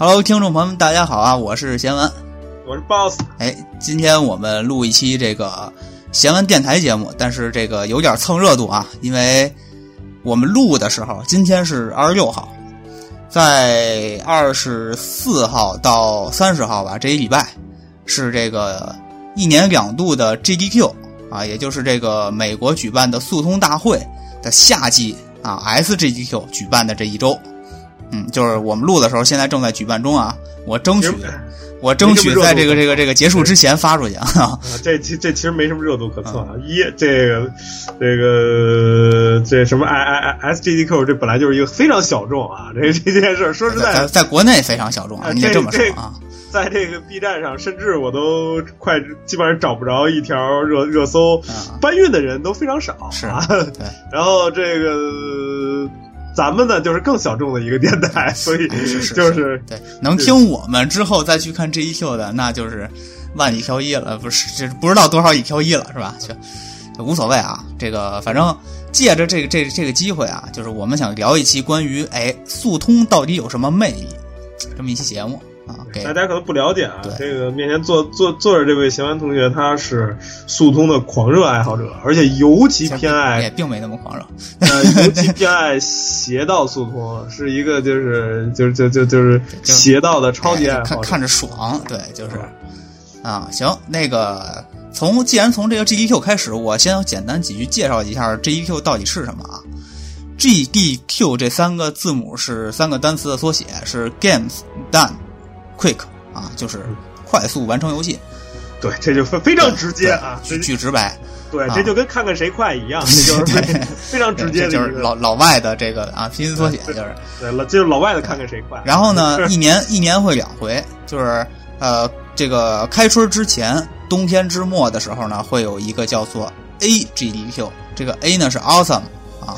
Hello，听众朋友们，大家好啊！我是贤文，我是 Boss。哎，今天我们录一期这个贤文电台节目，但是这个有点蹭热度啊，因为我们录的时候，今天是二十六号，在二十四号到三十号吧，这一礼拜是这个一年两度的 GDQ 啊，也就是这个美国举办的速通大会的夏季啊 SGDQ 举办的这一周。嗯，就是我们录的时候，现在正在举办中啊。我争取，我争取在这个这个这个结束之前发出去啊。这这这其实没什么热度可测啊。一这个这个这什么 I I I S G D Q 这本来就是一个非常小众啊。这这件事说实在，在国内非常小众啊。你这么说啊，在这个 B 站上，甚至我都快基本上找不着一条热热搜，搬运的人都非常少。是啊，然后这个。咱们呢，就是更小众的一个电台，所以就是对能听我们之后再去看这一秀的，那就是万里挑一了，不是这不知道多少里挑一了，是吧？就就无所谓啊。这个反正借着这个这这个机会啊，就是我们想聊一期关于哎速通到底有什么魅力这么一期节目。大家可能不了解啊，这个面前坐坐坐着这位邢安同学，他是速通的狂热爱好者，而且尤其偏爱，也并没那么狂热，呃，尤其偏爱邪道速通，是一个就是就是就就就是邪道的超级爱好者，看看着爽，对，就是啊，行，那个从既然从这个 G D Q 开始，我先简单几句介绍一下 G D Q 到底是什么啊？G D Q 这三个字母是三个单词的缩写，是 Games Done。Quick 啊，就是快速完成游戏。对，这就非非常直接啊，巨直白。对，这就跟看看谁快一样，这就是非常直接的。就是老老外的这个啊，拼音缩写就是。对了，就是老外的看看谁快。然后呢，一年一年会两回，就是呃，这个开春之前，冬天之末的时候呢，会有一个叫做 AGDQ，这个 A 呢是 Awesome 啊，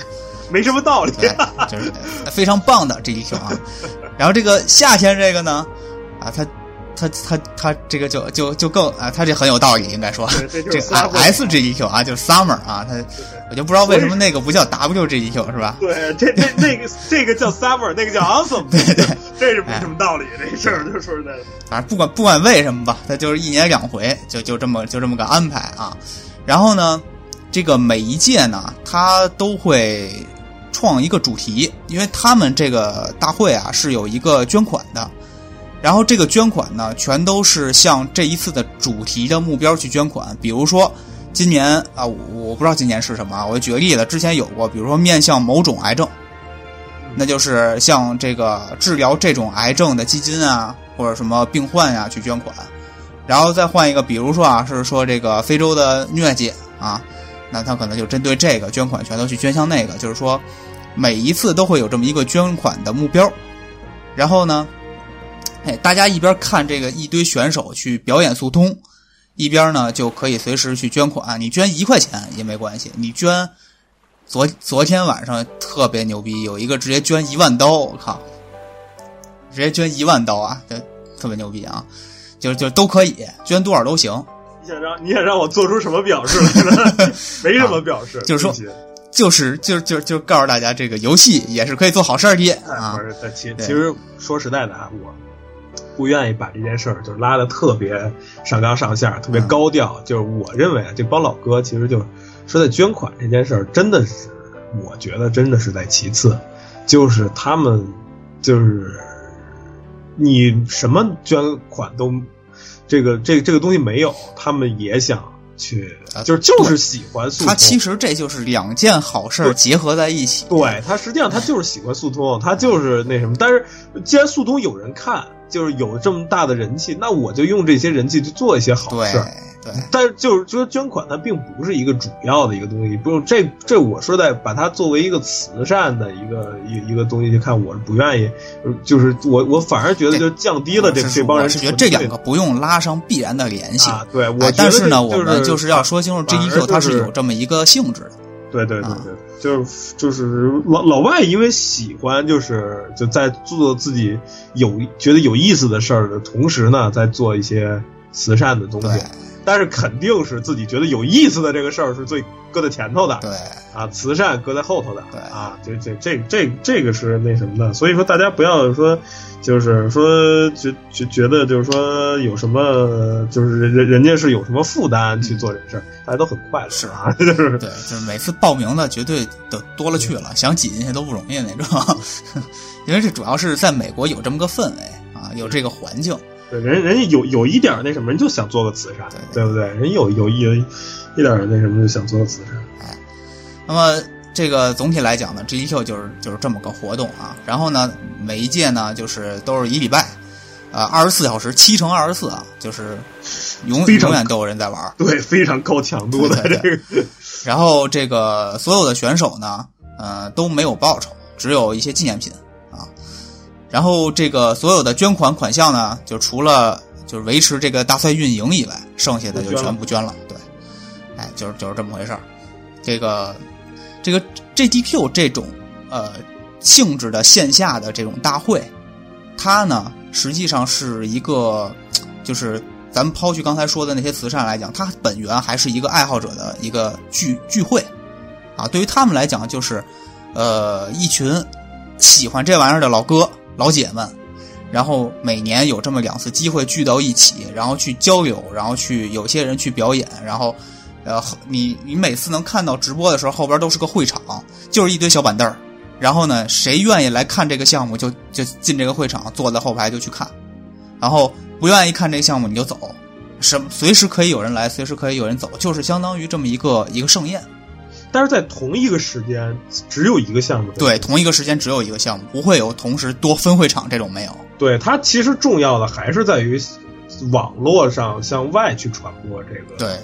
没什么道理，就是 非常棒的 GDQ 啊。然后这个夏天这个呢。啊，他，他，他，他这个就就就更啊，他这很有道理，应该说，这个 S G E Q 啊，就是 Summer 啊，他我就不知道为什么那个不叫 W G E Q 是吧？对，这这那个这个叫 Summer，那个叫 Awesome，对对，这是没什么道理，这事儿就说实在的。反正不管不管为什么吧，他就是一年两回，就就这么就这么个安排啊。然后呢，这个每一届呢，他都会创一个主题，因为他们这个大会啊是有一个捐款的。然后这个捐款呢，全都是向这一次的主题的目标去捐款。比如说，今年啊，我不知道今年是什么啊，我举个例子，之前有过，比如说面向某种癌症，那就是像这个治疗这种癌症的基金啊，或者什么病患呀去捐款。然后再换一个，比如说啊，是说这个非洲的疟疾啊，那他可能就针对这个捐款，全都去捐向那个。就是说，每一次都会有这么一个捐款的目标。然后呢？哎，大家一边看这个一堆选手去表演速通，一边呢就可以随时去捐款。你捐一块钱也没关系，你捐昨昨天晚上特别牛逼，有一个直接捐一万刀，我靠，直接捐一万刀啊，这特别牛逼啊！就就都可以捐多少都行。你想让你想让我做出什么表示来呢？没什么表示，就是说，就是就就就告诉大家，这个游戏也是可以做好事儿的啊。不是，其其实说实在的啊，我。不愿意把这件事儿就拉的特别上纲上线，特别高调。就是我认为啊，这帮老哥其实就说在捐款这件事儿，真的是我觉得真的是在其次。就是他们就是你什么捐款都这个这个这个东西没有，他们也想去，就是就是喜欢速通。他其实这就是两件好事结合在一起。对他实际上他就是喜欢速通，他就是那什么。但是既然速通有人看。就是有这么大的人气，那我就用这些人气去做一些好事。对，但是就是说捐款，它并不是一个主要的一个东西。不用这这，我说在把它作为一个慈善的一个一一个东西去看，我是不愿意。就是我我反而觉得就降低了这这帮人。是觉得这两个不用拉上必然的联系。对，我但是呢，我们就是要说清楚，G D Q 它是有这么一个性质的。对对对对，就是就是老老外因为喜欢，就是就在做自己有觉得有意思的事儿的同时呢，在做一些慈善的东西。但是肯定是自己觉得有意思的这个事儿是最搁在前头的。对啊，慈善搁在后头的。对啊，这这这这这个是那什么的，所以说大家不要说，就是说觉觉觉得就是说有什么，就是人人家是有什么负担去做这事儿，大家都很快乐。是啊，就是对，就是每次报名的绝对都多了去了，想挤进去都不容易那种。因为这主要是在美国有这么个氛围啊，有这个环境。对人人家有有一点那什么，人就想做个慈善，对对不对？人有有一一点那什么就想做个慈善。哎那么这个总体来讲呢，GDQ 就是就是这么个活动啊。然后呢，每一届呢就是都是一礼拜，呃，二十四小时，七乘二十四啊，就是永永远都有人在玩儿。对，非常高强度的这个。然后这个所有的选手呢，呃，都没有报酬，只有一些纪念品啊。然后这个所有的捐款款项呢，就除了就是维持这个大赛运营以外，剩下的就全部捐了。对，哎，就是就是这么回事儿。这个这个 JDQ 这种呃性质的线下的这种大会，它呢实际上是一个，就是咱们抛去刚才说的那些慈善来讲，它本源还是一个爱好者的一个聚聚会，啊，对于他们来讲就是，呃，一群喜欢这玩意儿的老哥老姐们，然后每年有这么两次机会聚到一起，然后去交流，然后去有些人去表演，然后。呃，你你每次能看到直播的时候，后边都是个会场，就是一堆小板凳儿。然后呢，谁愿意来看这个项目，就就进这个会场，坐在后排就去看。然后不愿意看这个项目，你就走。什随时可以有人来，随时可以有人走，就是相当于这么一个一个盛宴。但是在同一个时间，只有一个项目。对，同一个时间只有一个项目，不会有同时多分会场这种没有。对，它其实重要的还是在于网络上向外去传播这个。对。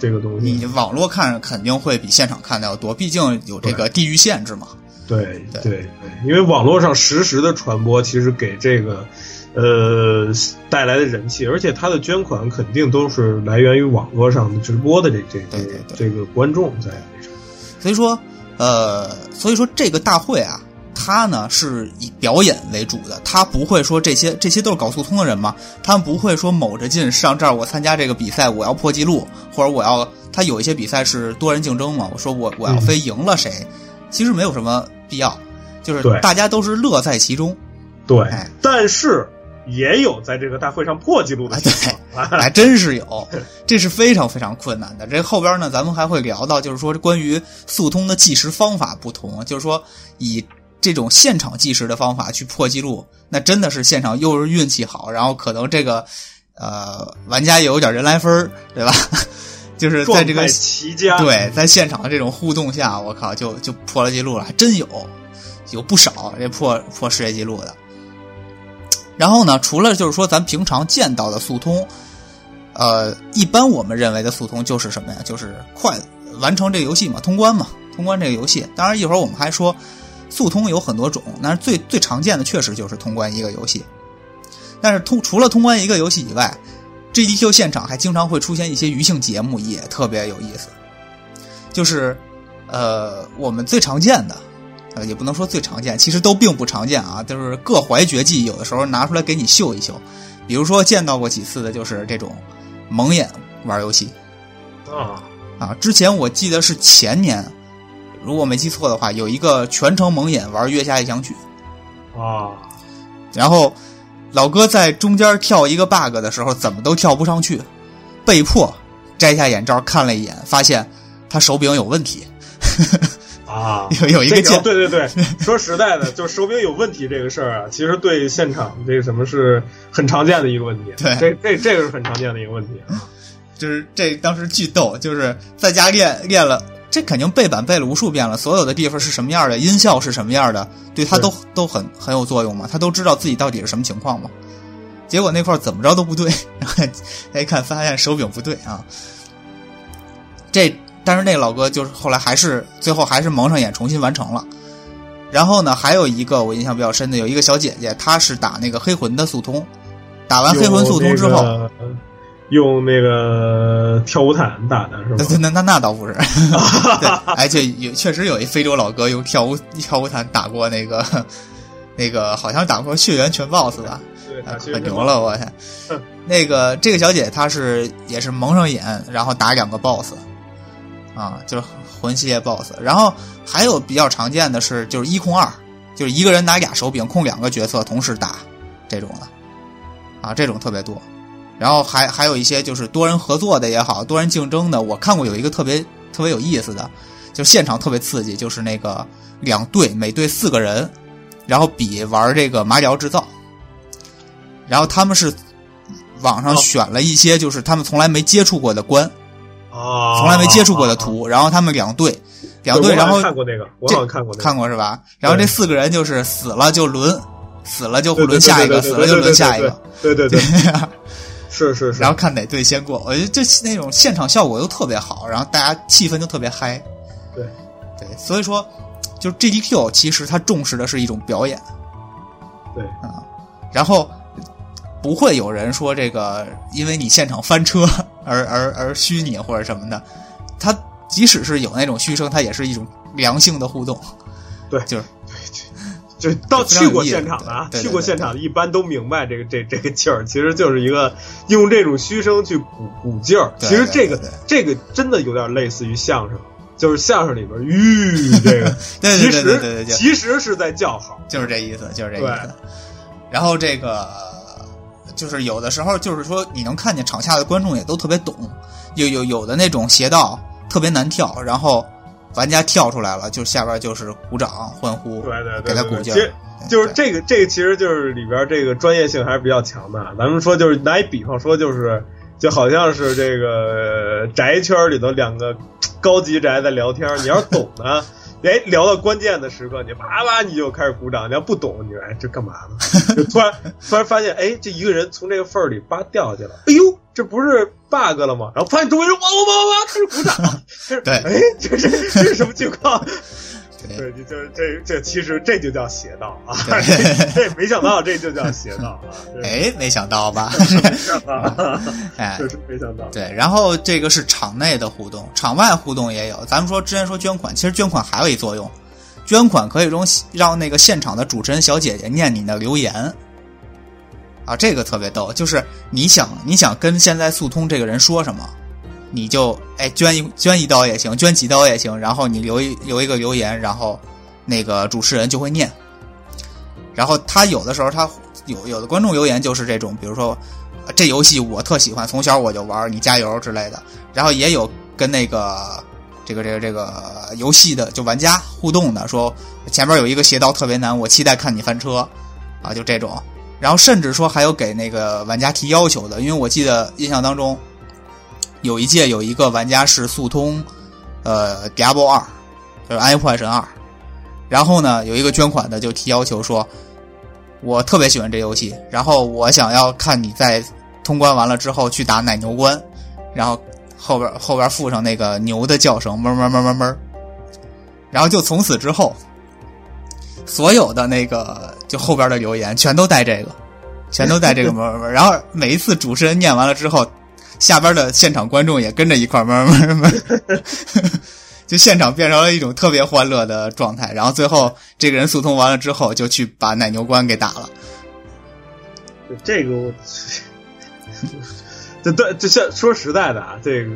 这个东西，你网络看肯定会比现场看的要多，毕竟有这个地域限制嘛。对对对，因为网络上实时的传播，其实给这个呃带来的人气，而且它的捐款肯定都是来源于网络上的直播的这这对对这个观众在。所以说，呃，所以说这个大会啊。它呢是以表演为主的，它不会说这些这些都是搞速通的人嘛，他们不会说卯着劲上这儿我参加这个比赛我要破纪录，或者我要他有一些比赛是多人竞争嘛，我说我我要非赢了谁，嗯、其实没有什么必要，就是大家都是乐在其中。对，哎、但是也有在这个大会上破纪录的情况，对，还真是有，这是非常非常困难的。这后边呢，咱们还会聊到，就是说关于速通的计时方法不同，就是说以。这种现场计时的方法去破纪录，那真的是现场又是运气好，然后可能这个呃玩家也有点人来分对吧？就是在这个齐家对在现场的这种互动下，我靠，就就破了记录了，还真有有不少这破破世界纪录的。然后呢，除了就是说咱平常见到的速通，呃，一般我们认为的速通就是什么呀？就是快完成这个游戏嘛，通关嘛，通关这个游戏。当然一会儿我们还说。速通有很多种，但是最最常见的确实就是通关一个游戏。但是通除了通关一个游戏以外，GDQ 现场还经常会出现一些娱性节目，也特别有意思。就是呃，我们最常见的，呃，也不能说最常见，其实都并不常见啊。就是各怀绝技，有的时候拿出来给你秀一秀。比如说见到过几次的就是这种蒙眼玩游戏啊啊，之前我记得是前年。如果没记错的话，有一个全程蒙眼玩《月下一响曲》啊，然后老哥在中间跳一个 bug 的时候，怎么都跳不上去，被迫摘下眼罩看了一眼，发现他手柄有问题。啊，有有一个键，对对对，说实在的，就手柄有问题这个事儿啊，其实对现场这个什么是很常见的一个问题。对，这这这个是很常见的一个问题啊。就是这当时巨逗，就是在家练练了。这肯定背板背了无数遍了，所有的地方是什么样的，音效是什么样的，对他都都很很有作用嘛，他都知道自己到底是什么情况嘛。结果那块怎么着都不对，然后他一看发现手柄不对啊。这但是那个老哥就是后来还是最后还是蒙上眼重新完成了。然后呢，还有一个我印象比较深的，有一个小姐姐，她是打那个黑魂的速通，打完黑魂速通之后。用那个跳舞毯打的是吧？那那那倒不是，对，而且有确实有一非洲老哥用跳舞跳舞毯打过那个那个，好像打过血缘全 BOSS 吧？对，啊打七可牛了，我天！那个这个小姐她是也是蒙上眼，然后打两个 BOSS，啊，就是魂系列 BOSS。然后还有比较常见的是就是一控二，就是一个人拿俩手柄控两个角色同时打这种的，啊，这种特别多。然后还还有一些就是多人合作的也好，多人竞争的，我看过有一个特别特别有意思的，就现场特别刺激，就是那个两队每队四个人，然后比玩这个马里奥制造。然后他们是网上哦选了一些就是他们从来没接触过的关，啊，从来没接触过的图，然后他们两队，两队，然后看过那个，我好像看过那个，看过是吧？然后这四个人就是死了就轮，死了就轮下一个，死了就轮下一个，对对对，是是是，然后看哪队先过。我觉得这那种现场效果都特别好，然后大家气氛就特别嗨。对对，所以说，就是 GDQ 其实它重视的是一种表演，对啊，然后不会有人说这个因为你现场翻车而而而虚拟或者什么的，它即使是有那种嘘声，它也是一种良性的互动。对就是就到去过现场的啊，去过现场的一般都明白这个这这个劲儿，其实就是一个用这种嘘声去鼓鼓劲儿。其实这个这个真的有点类似于相声，就是相声里边吁 这个，其实其实是在叫好。就是这意思，就是这意思。然后这个就是有的时候就是说你能看见场下的观众也都特别懂，有有有的那种邪道特别难跳，然后玩家跳出来了，就下边就是鼓掌欢呼，对对对给他鼓劲儿。就是这个，这个其实就是里边这个专业性还是比较强的。咱们说，就是拿一比方说，就是就好像是这个宅圈里头两个高级宅在聊天，你要是懂呢，哎，聊到关键的时刻，你啪啪你就开始鼓掌；你要不懂，你说哎这干嘛呢？就突然 突然发现，哎，这一个人从这个缝儿里叭掉下去了，哎呦，这不是 bug 了吗？然后发现周围人哇哇哇哇开始鼓掌，开始对哎，这是这是什么情况？对对，你就是这这其实这就叫邪道啊！对 这这没想到这就叫邪道啊！这哎，没想到吧？没想到啊，哎，确实没想到。对，然后这个是场内的互动，场外互动也有。咱们说之前说捐款，其实捐款还有一作用，捐款可以让让那个现场的主持人小姐姐念你的留言，啊，这个特别逗，就是你想你想跟现在速通这个人说什么，你就哎捐一捐一刀也行，捐几刀也行，然后你留一留一个留言，然后那个主持人就会念。然后他有的时候他有有的观众留言就是这种，比如说这游戏我特喜欢，从小我就玩，你加油之类的。然后也有跟那个这个这个这个游戏的就玩家互动的，说前面有一个邪道特别难，我期待看你翻车啊，就这种。然后甚至说还有给那个玩家提要求的，因为我记得印象当中有一届有一个玩家是速通呃 Diablo 二，就是《暗夜破坏神二》，然后呢有一个捐款的就提要求说。我特别喜欢这游戏，然后我想要看你在通关完了之后去打奶牛关，然后后边后边附上那个牛的叫声，哞哞哞哞哞，然后就从此之后，所有的那个就后边的留言全都带这个，全都带这个哞哞哞，然后每一次主持人念完了之后，下边的现场观众也跟着一块慢慢慢慢。就现场变成了一种特别欢乐的状态，然后最后这个人速通完了之后，就去把奶牛关给打了。这个我，这对，这像说实在的啊，这个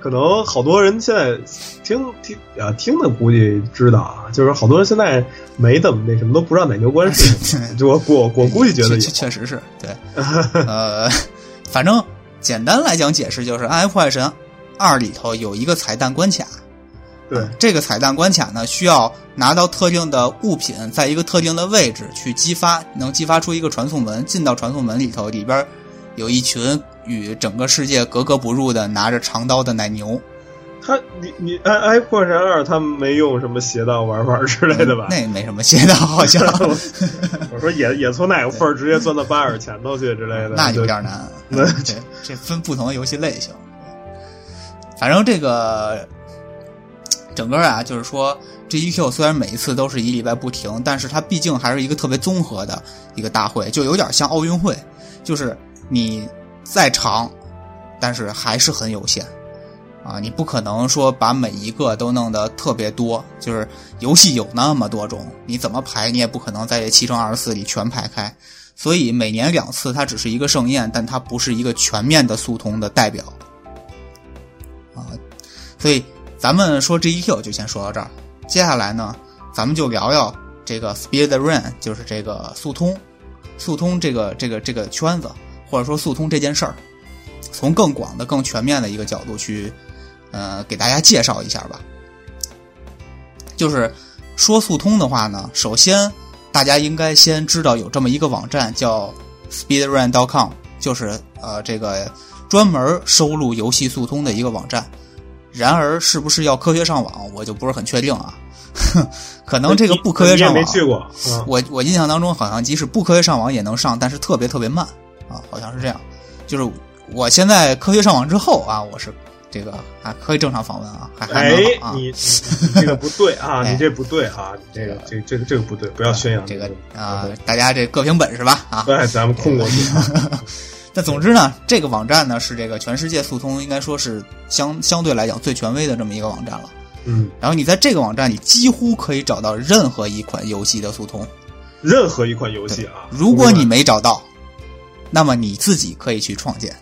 可能好多人现在听听啊听的估计知道啊，就是好多人现在没怎么那什么，都不知道奶牛关是什么。就我我我估计觉得确确实是对，呃，反正简单来讲解释就是《暗黑破坏神二》里头有一个彩蛋关卡。对嗯，这个彩蛋关卡呢，需要拿到特定的物品，在一个特定的位置去激发，能激发出一个传送门，进到传送门里头，里边有一群与整个世界格格不入的拿着长刀的奶牛。他你你哎哎破神二他没用什么邪道玩法之类的吧？那也没什么邪道，好像 我说也也从哪个缝儿直接钻到巴尔前头去之类的，那有点难。那这这分不同的游戏类型。反正这个整个啊，就是说 G E Q 虽然每一次都是一礼拜不停，但是它毕竟还是一个特别综合的一个大会，就有点像奥运会，就是你再长，但是还是很有限。啊，你不可能说把每一个都弄得特别多，就是游戏有那么多种，你怎么排你也不可能在这七乘二十四里全排开，所以每年两次它只是一个盛宴，但它不是一个全面的速通的代表。啊，所以咱们说 GEQ 就先说到这儿，接下来呢，咱们就聊聊这个 Speed Run，就是这个速通，速通这个这个这个圈子，或者说速通这件事儿，从更广的、更全面的一个角度去。呃，给大家介绍一下吧。就是说速通的话呢，首先大家应该先知道有这么一个网站叫 Speedrun.com，就是呃这个专门收录游戏速通的一个网站。然而，是不是要科学上网，我就不是很确定啊。可能这个不科学上网，没去过。我我印象当中好像即使不科学上网也能上，但是特别特别慢啊，好像是这样。就是我现在科学上网之后啊，我是。这个啊，可以正常访问啊，还还能啊。你这个不对啊，你这不对啊，你这个这这个这个不对，不要宣扬这个啊。大家这各凭本事吧啊。对，咱们控过去。那总之呢，这个网站呢是这个全世界速通应该说是相相对来讲最权威的这么一个网站了。嗯。然后你在这个网站里几乎可以找到任何一款游戏的速通。任何一款游戏啊。如果你没找到，那么你自己可以去创建。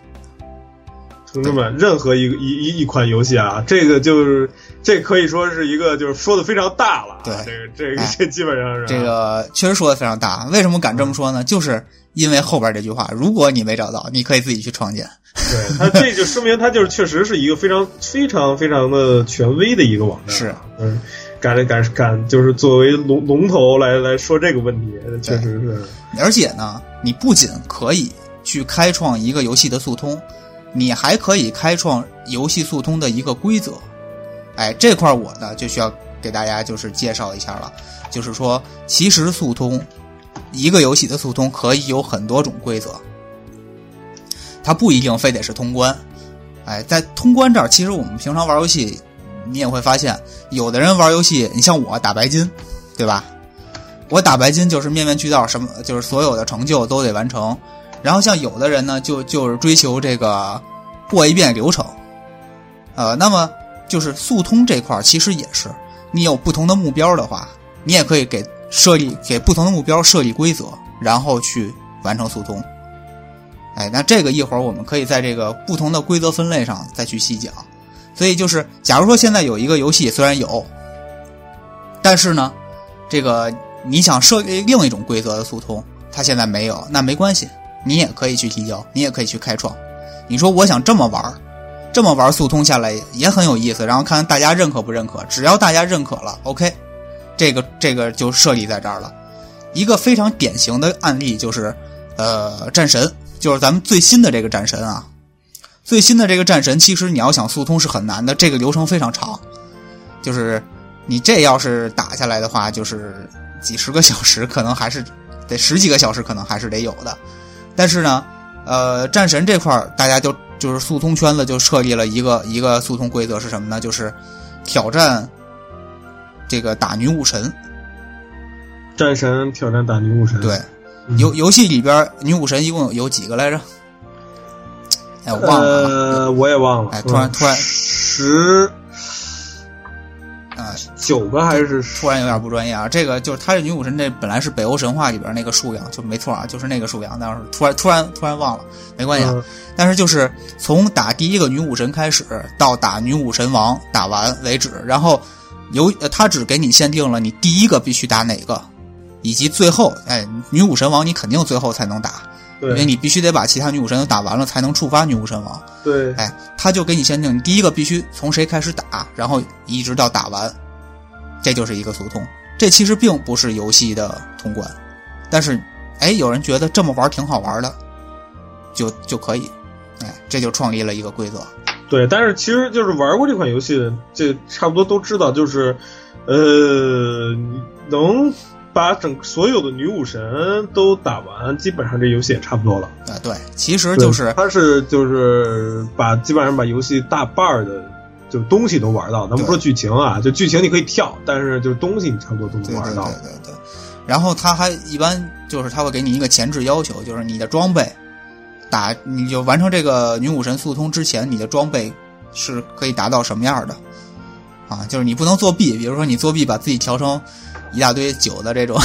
同志们，任何一个一一一款游戏啊，这个就是这可以说是一个就是说的非常大了。对，这个这个这基本上是这个确实说的非常大。为什么敢这么说呢？就是因为后边这句话，如果你没找到，你可以自己去创建。对，它这就说明它就是确实是一个非常非常非常的权威的一个网站。是，嗯，敢敢敢就是作为龙龙头来来说这个问题，确实是。而且呢，你不仅可以去开创一个游戏的速通。你还可以开创游戏速通的一个规则，哎，这块我呢就需要给大家就是介绍一下了，就是说，其实速通一个游戏的速通可以有很多种规则，它不一定非得是通关，哎，在通关这儿，其实我们平常玩游戏，你也会发现，有的人玩游戏，你像我打白金，对吧？我打白金就是面面俱到，什么就是所有的成就都得完成。然后像有的人呢，就就是追求这个过一遍流程，呃，那么就是速通这块其实也是，你有不同的目标的话，你也可以给设立给不同的目标设立规则，然后去完成速通。哎，那这个一会儿我们可以在这个不同的规则分类上再去细讲。所以就是，假如说现在有一个游戏虽然有，但是呢，这个你想设立另一种规则的速通，它现在没有，那没关系。你也可以去提交，你也可以去开创。你说我想这么玩这么玩速通下来也很有意思。然后看看大家认可不认可，只要大家认可了，OK，这个这个就设立在这儿了。一个非常典型的案例就是，呃，战神，就是咱们最新的这个战神啊。最新的这个战神，其实你要想速通是很难的，这个流程非常长。就是你这要是打下来的话，就是几十个小时，可能还是得十几个小时，可能还是得有的。但是呢，呃，战神这块儿，大家就就是速通圈子就设立了一个一个速通规则是什么呢？就是挑战这个打女武神。战神挑战打女武神。对，游游戏里边女武神一共有几个来着？哎，我忘了。呃，我也忘了。哎，突然突然十。啊，九个还是突然有点不专业啊！这个就是他这女武神，这本来是北欧神话里边那个数量，就没错啊，就是那个数量。但是突然突然突然忘了，没关系啊。但是就是从打第一个女武神开始到打女武神王打完为止，然后由他只给你限定了你第一个必须打哪个，以及最后哎女武神王你肯定最后才能打。因为你必须得把其他女武神都打完了，才能触发女武神王。对，哎，他就给你限定，你第一个必须从谁开始打，然后一直到打完，这就是一个速通。这其实并不是游戏的通关，但是，哎，有人觉得这么玩挺好玩的，就就可以，哎，这就创立了一个规则。对，但是其实就是玩过这款游戏的，这差不多都知道，就是，呃，能。把整所有的女武神都打完，基本上这游戏也差不多了。啊，对，其实就是他是就是把基本上把游戏大半的就东西都玩到。咱不说剧情啊，就剧情你可以跳，但是就是东西你差不多都能玩到。对对对。然后他还一般就是他会给你一个前置要求，就是你的装备打你就完成这个女武神速通之前，你的装备是可以达到什么样的啊？就是你不能作弊，比如说你作弊把自己调成一大堆酒的这种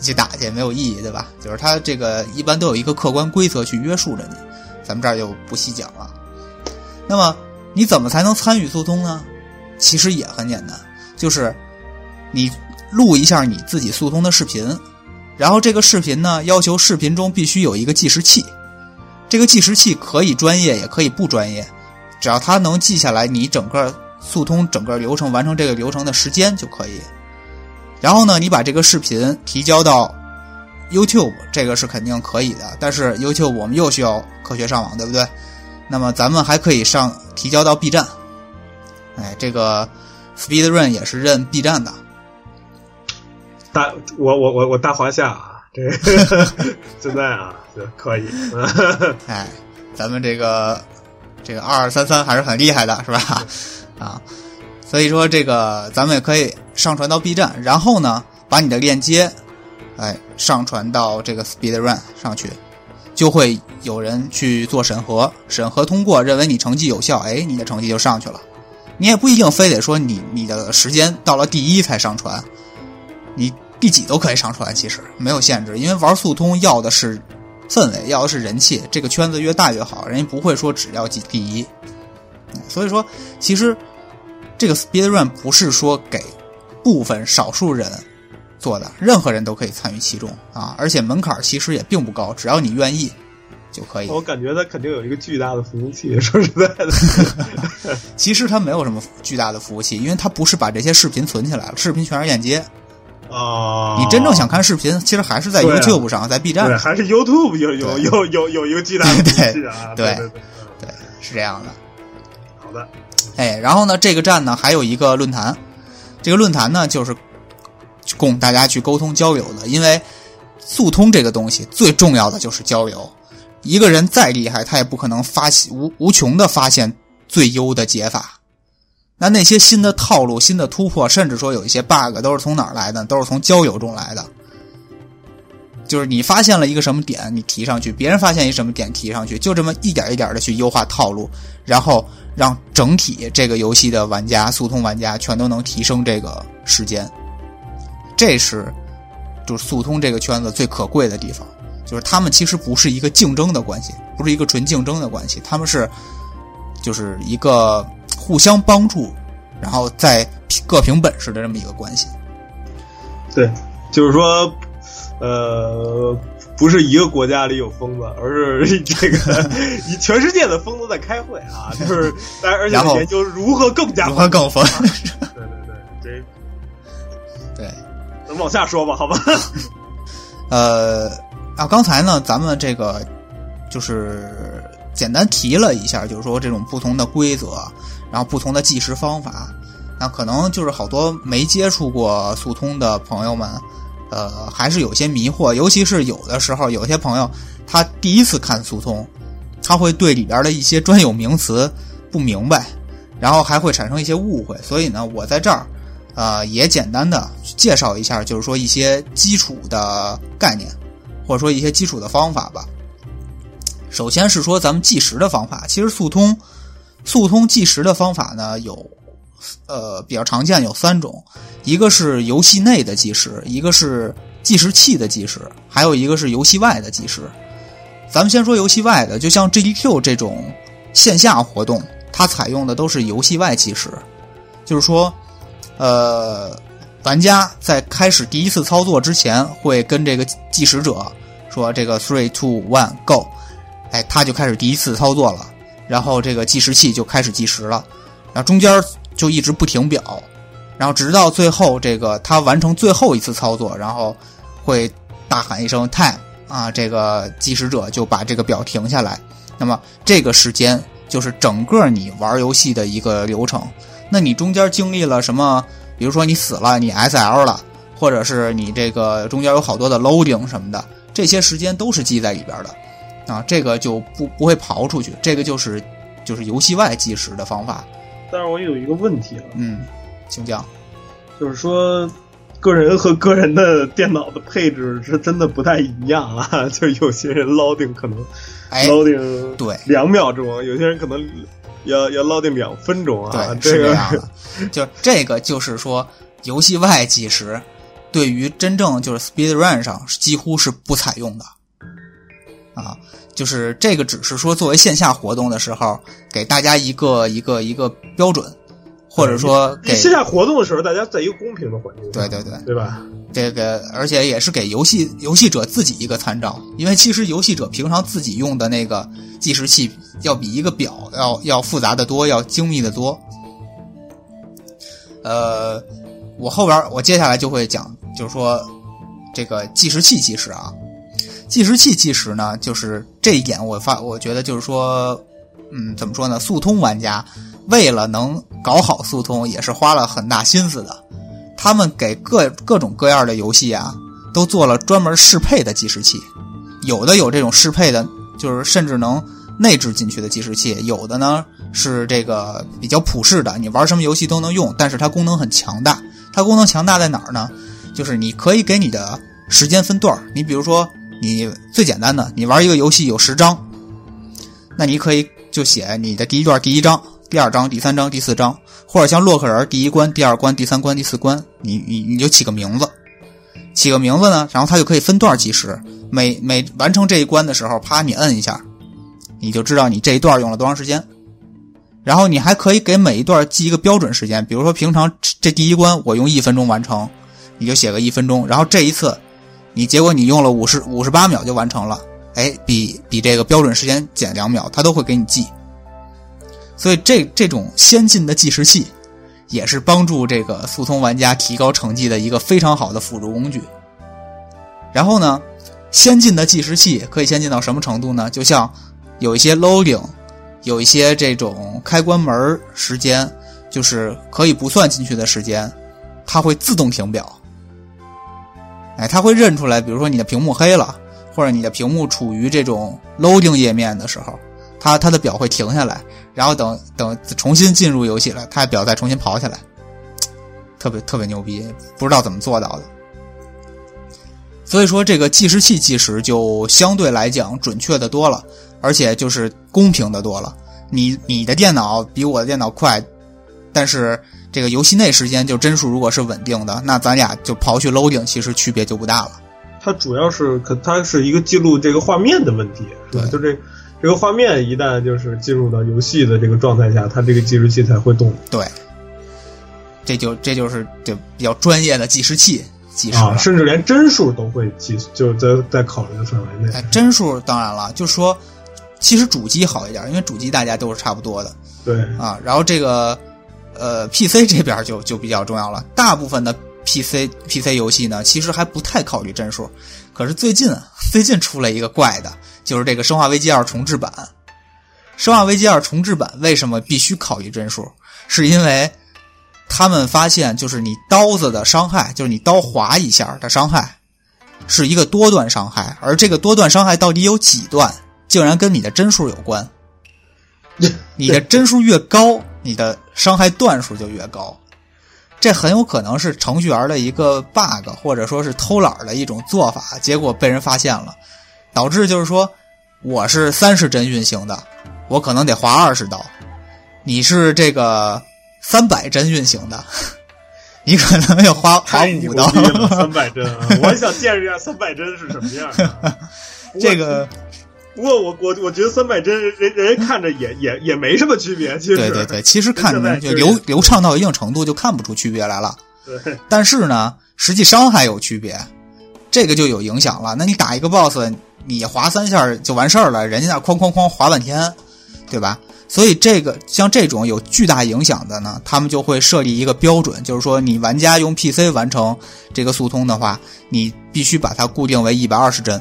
去打去，没有意义，对吧？就是它这个一般都有一个客观规则去约束着你，咱们这儿就不细讲了。那么你怎么才能参与速通呢？其实也很简单，就是你录一下你自己速通的视频，然后这个视频呢要求视频中必须有一个计时器。这个计时器可以专业，也可以不专业，只要它能记下来你整个速通整个流程完成这个流程的时间就可以。然后呢，你把这个视频提交到 YouTube，这个是肯定可以的。但是 YouTube 我们又需要科学上网，对不对？那么咱们还可以上提交到 B 站，哎，这个 Speedrun 也是认 B 站的。大我我我我大华夏啊，这 现在啊。可以，哎，咱们这个这个二二三三还是很厉害的，是吧？啊，所以说这个咱们也可以上传到 B 站，然后呢，把你的链接哎上传到这个 Speedrun 上去，就会有人去做审核，审核通过，认为你成绩有效，哎，你的成绩就上去了。你也不一定非得说你你的时间到了第一才上传，你第几都可以上传，其实没有限制，因为玩速通要的是。氛围要的是人气，这个圈子越大越好，人家不会说只要第第一。所以说，其实这个 Speed Run 不是说给部分少数人做的，任何人都可以参与其中啊！而且门槛其实也并不高，只要你愿意就可以。我感觉它肯定有一个巨大的服务器，说实在的。其实它没有什么巨大的服务器，因为它不是把这些视频存起来了，视频全是链接。哦！你真正想看视频，其实还是在 YouTube 上，在 B 站。对，还是 YouTube 有有有有有一个巨大的 对啊！对对对，是这样的。好的。哎，然后呢，这个站呢还有一个论坛，这个论坛呢就是供大家去沟通交流的。因为速通这个东西最重要的就是交流。一个人再厉害，他也不可能发现无无穷的发现最优的解法。那那些新的套路、新的突破，甚至说有一些 bug，都是从哪儿来的？都是从交友中来的。就是你发现了一个什么点，你提上去；别人发现一什么点，提上去，就这么一点一点的去优化套路，然后让整体这个游戏的玩家、速通玩家全都能提升这个时间。这是就是速通这个圈子最可贵的地方，就是他们其实不是一个竞争的关系，不是一个纯竞争的关系，他们是就是一个。互相帮助，然后再各凭本事的这么一个关系。对，就是说，呃，不是一个国家里有疯子，而是这个以全世界的疯子在开会啊，就是而且研究如何更加如何更疯。对对对，这对，咱往下说吧，好吧？呃，啊，刚才呢，咱们这个就是简单提了一下，就是说这种不同的规则。然后不同的计时方法，那可能就是好多没接触过速通的朋友们，呃，还是有些迷惑。尤其是有的时候，有些朋友他第一次看速通，他会对里边的一些专有名词不明白，然后还会产生一些误会。所以呢，我在这儿，呃，也简单的介绍一下，就是说一些基础的概念，或者说一些基础的方法吧。首先是说咱们计时的方法，其实速通。速通计时的方法呢，有，呃，比较常见有三种，一个是游戏内的计时，一个是计时器的计时，还有一个是游戏外的计时。咱们先说游戏外的，就像 GDQ 这种线下活动，它采用的都是游戏外计时，就是说，呃，玩家在开始第一次操作之前，会跟这个计时者说这个 three two one go，哎，他就开始第一次操作了。然后这个计时器就开始计时了，然后中间就一直不停表，然后直到最后这个他完成最后一次操作，然后会大喊一声 “time” 啊，这个计时者就把这个表停下来。那么这个时间就是整个你玩游戏的一个流程。那你中间经历了什么？比如说你死了，你 SL 了，或者是你这个中间有好多的 loading 什么的，这些时间都是记在里边的。啊，这个就不不会刨出去，这个就是就是游戏外计时的方法。但是我有一个问题啊，嗯，请讲，就是说，个人和个人的电脑的配置是真的不太一样啊，就是有些人 loading 可能哎，loading 对两秒钟，有些人可能要要 loading 两分钟啊，对，这个是这样的。就这个就是说，游戏外计时对于真正就是 speed run 上几乎是不采用的啊。就是这个只是说作为线下活动的时候，给大家一个一个一个标准，或者说给线下活动的时候，大家在一个公平的环境，对对对对吧？这个，而且也是给游戏游戏者自己一个参照，因为其实游戏者平常自己用的那个计时器要比一个表要要复杂的多，要精密的多。呃，我后边我接下来就会讲，就是说这个计时器计时啊，计时器计时呢，就是这一点我发我觉得就是说，嗯，怎么说呢？速通玩家为了能搞好速通，也是花了很大心思的。他们给各各种各样的游戏啊，都做了专门适配的计时器，有的有这种适配的，就是甚至能内置进去的计时器；有的呢是这个比较普适的，你玩什么游戏都能用，但是它功能很强大。它功能强大在哪儿呢？就是你可以给你的时间分段儿你比如说，你最简单的，你玩一个游戏有十章，那你可以就写你的第一段第一章。第二章、第三章、第四章，或者像洛克人第一关、第二关、第三关、第四关，你你你就起个名字，起个名字呢，然后它就可以分段计时。每每完成这一关的时候，啪，你摁一下，你就知道你这一段用了多长时间。然后你还可以给每一段记一个标准时间，比如说平常这第一关我用一分钟完成，你就写个一分钟。然后这一次，你结果你用了五十五十八秒就完成了，哎，比比这个标准时间减两秒，它都会给你记。所以这这种先进的计时器，也是帮助这个速通玩家提高成绩的一个非常好的辅助工具。然后呢，先进的计时器可以先进到什么程度呢？就像有一些 loading，有一些这种开关门时间，就是可以不算进去的时间，它会自动停表。哎，它会认出来，比如说你的屏幕黑了，或者你的屏幕处于这种 loading 页面的时候。它它的表会停下来，然后等等重新进入游戏了，它的表再重新跑起来，特别特别牛逼，不知道怎么做到的。所以说，这个计时器计时就相对来讲准确的多了，而且就是公平的多了。你你的电脑比我的电脑快，但是这个游戏内时间就帧数如果是稳定的，那咱俩就刨去 loading，其实区别就不大了。它主要是可它是一个记录这个画面的问题，是吧？就这。这个画面一旦就是进入到游戏的这个状态下，它这个计时器才会动。对，这就这就是就比较专业的计时器计时啊，甚至连帧数都会计，就是在在考虑的范围内。哎，帧数当然了，就说其实主机好一点，因为主机大家都是差不多的。对啊，然后这个呃 PC 这边就就比较重要了，大部分的 PC PC 游戏呢，其实还不太考虑帧数。可是最近 最近出了一个怪的。就是这个《生化危机二》重置版，《生化危机二》重置版为什么必须考虑帧数？是因为他们发现，就是你刀子的伤害，就是你刀划一下的伤害，是一个多段伤害，而这个多段伤害到底有几段，竟然跟你的帧数有关。你的帧数越高，你的伤害段数就越高。这很有可能是程序员的一个 bug，或者说是偷懒的一种做法，结果被人发现了。导致就是说，我是三十帧运行的，我可能得划二十刀；你是这个三百帧运行的，你可能要花划五刀。三百帧啊！我想见识一下三百帧是什么样的。这个，不过我我我觉得三百帧人人家看着也也也没什么区别。其实对对对，其实看着就流流畅到一定程度就看不出区别来了。对，但是呢，实际伤害有区别，这个就有影响了。那你打一个 BOSS。你划三下就完事儿了，人家那哐哐哐划半天，对吧？所以这个像这种有巨大影响的呢，他们就会设立一个标准，就是说你玩家用 PC 完成这个速通的话，你必须把它固定为一百二十帧，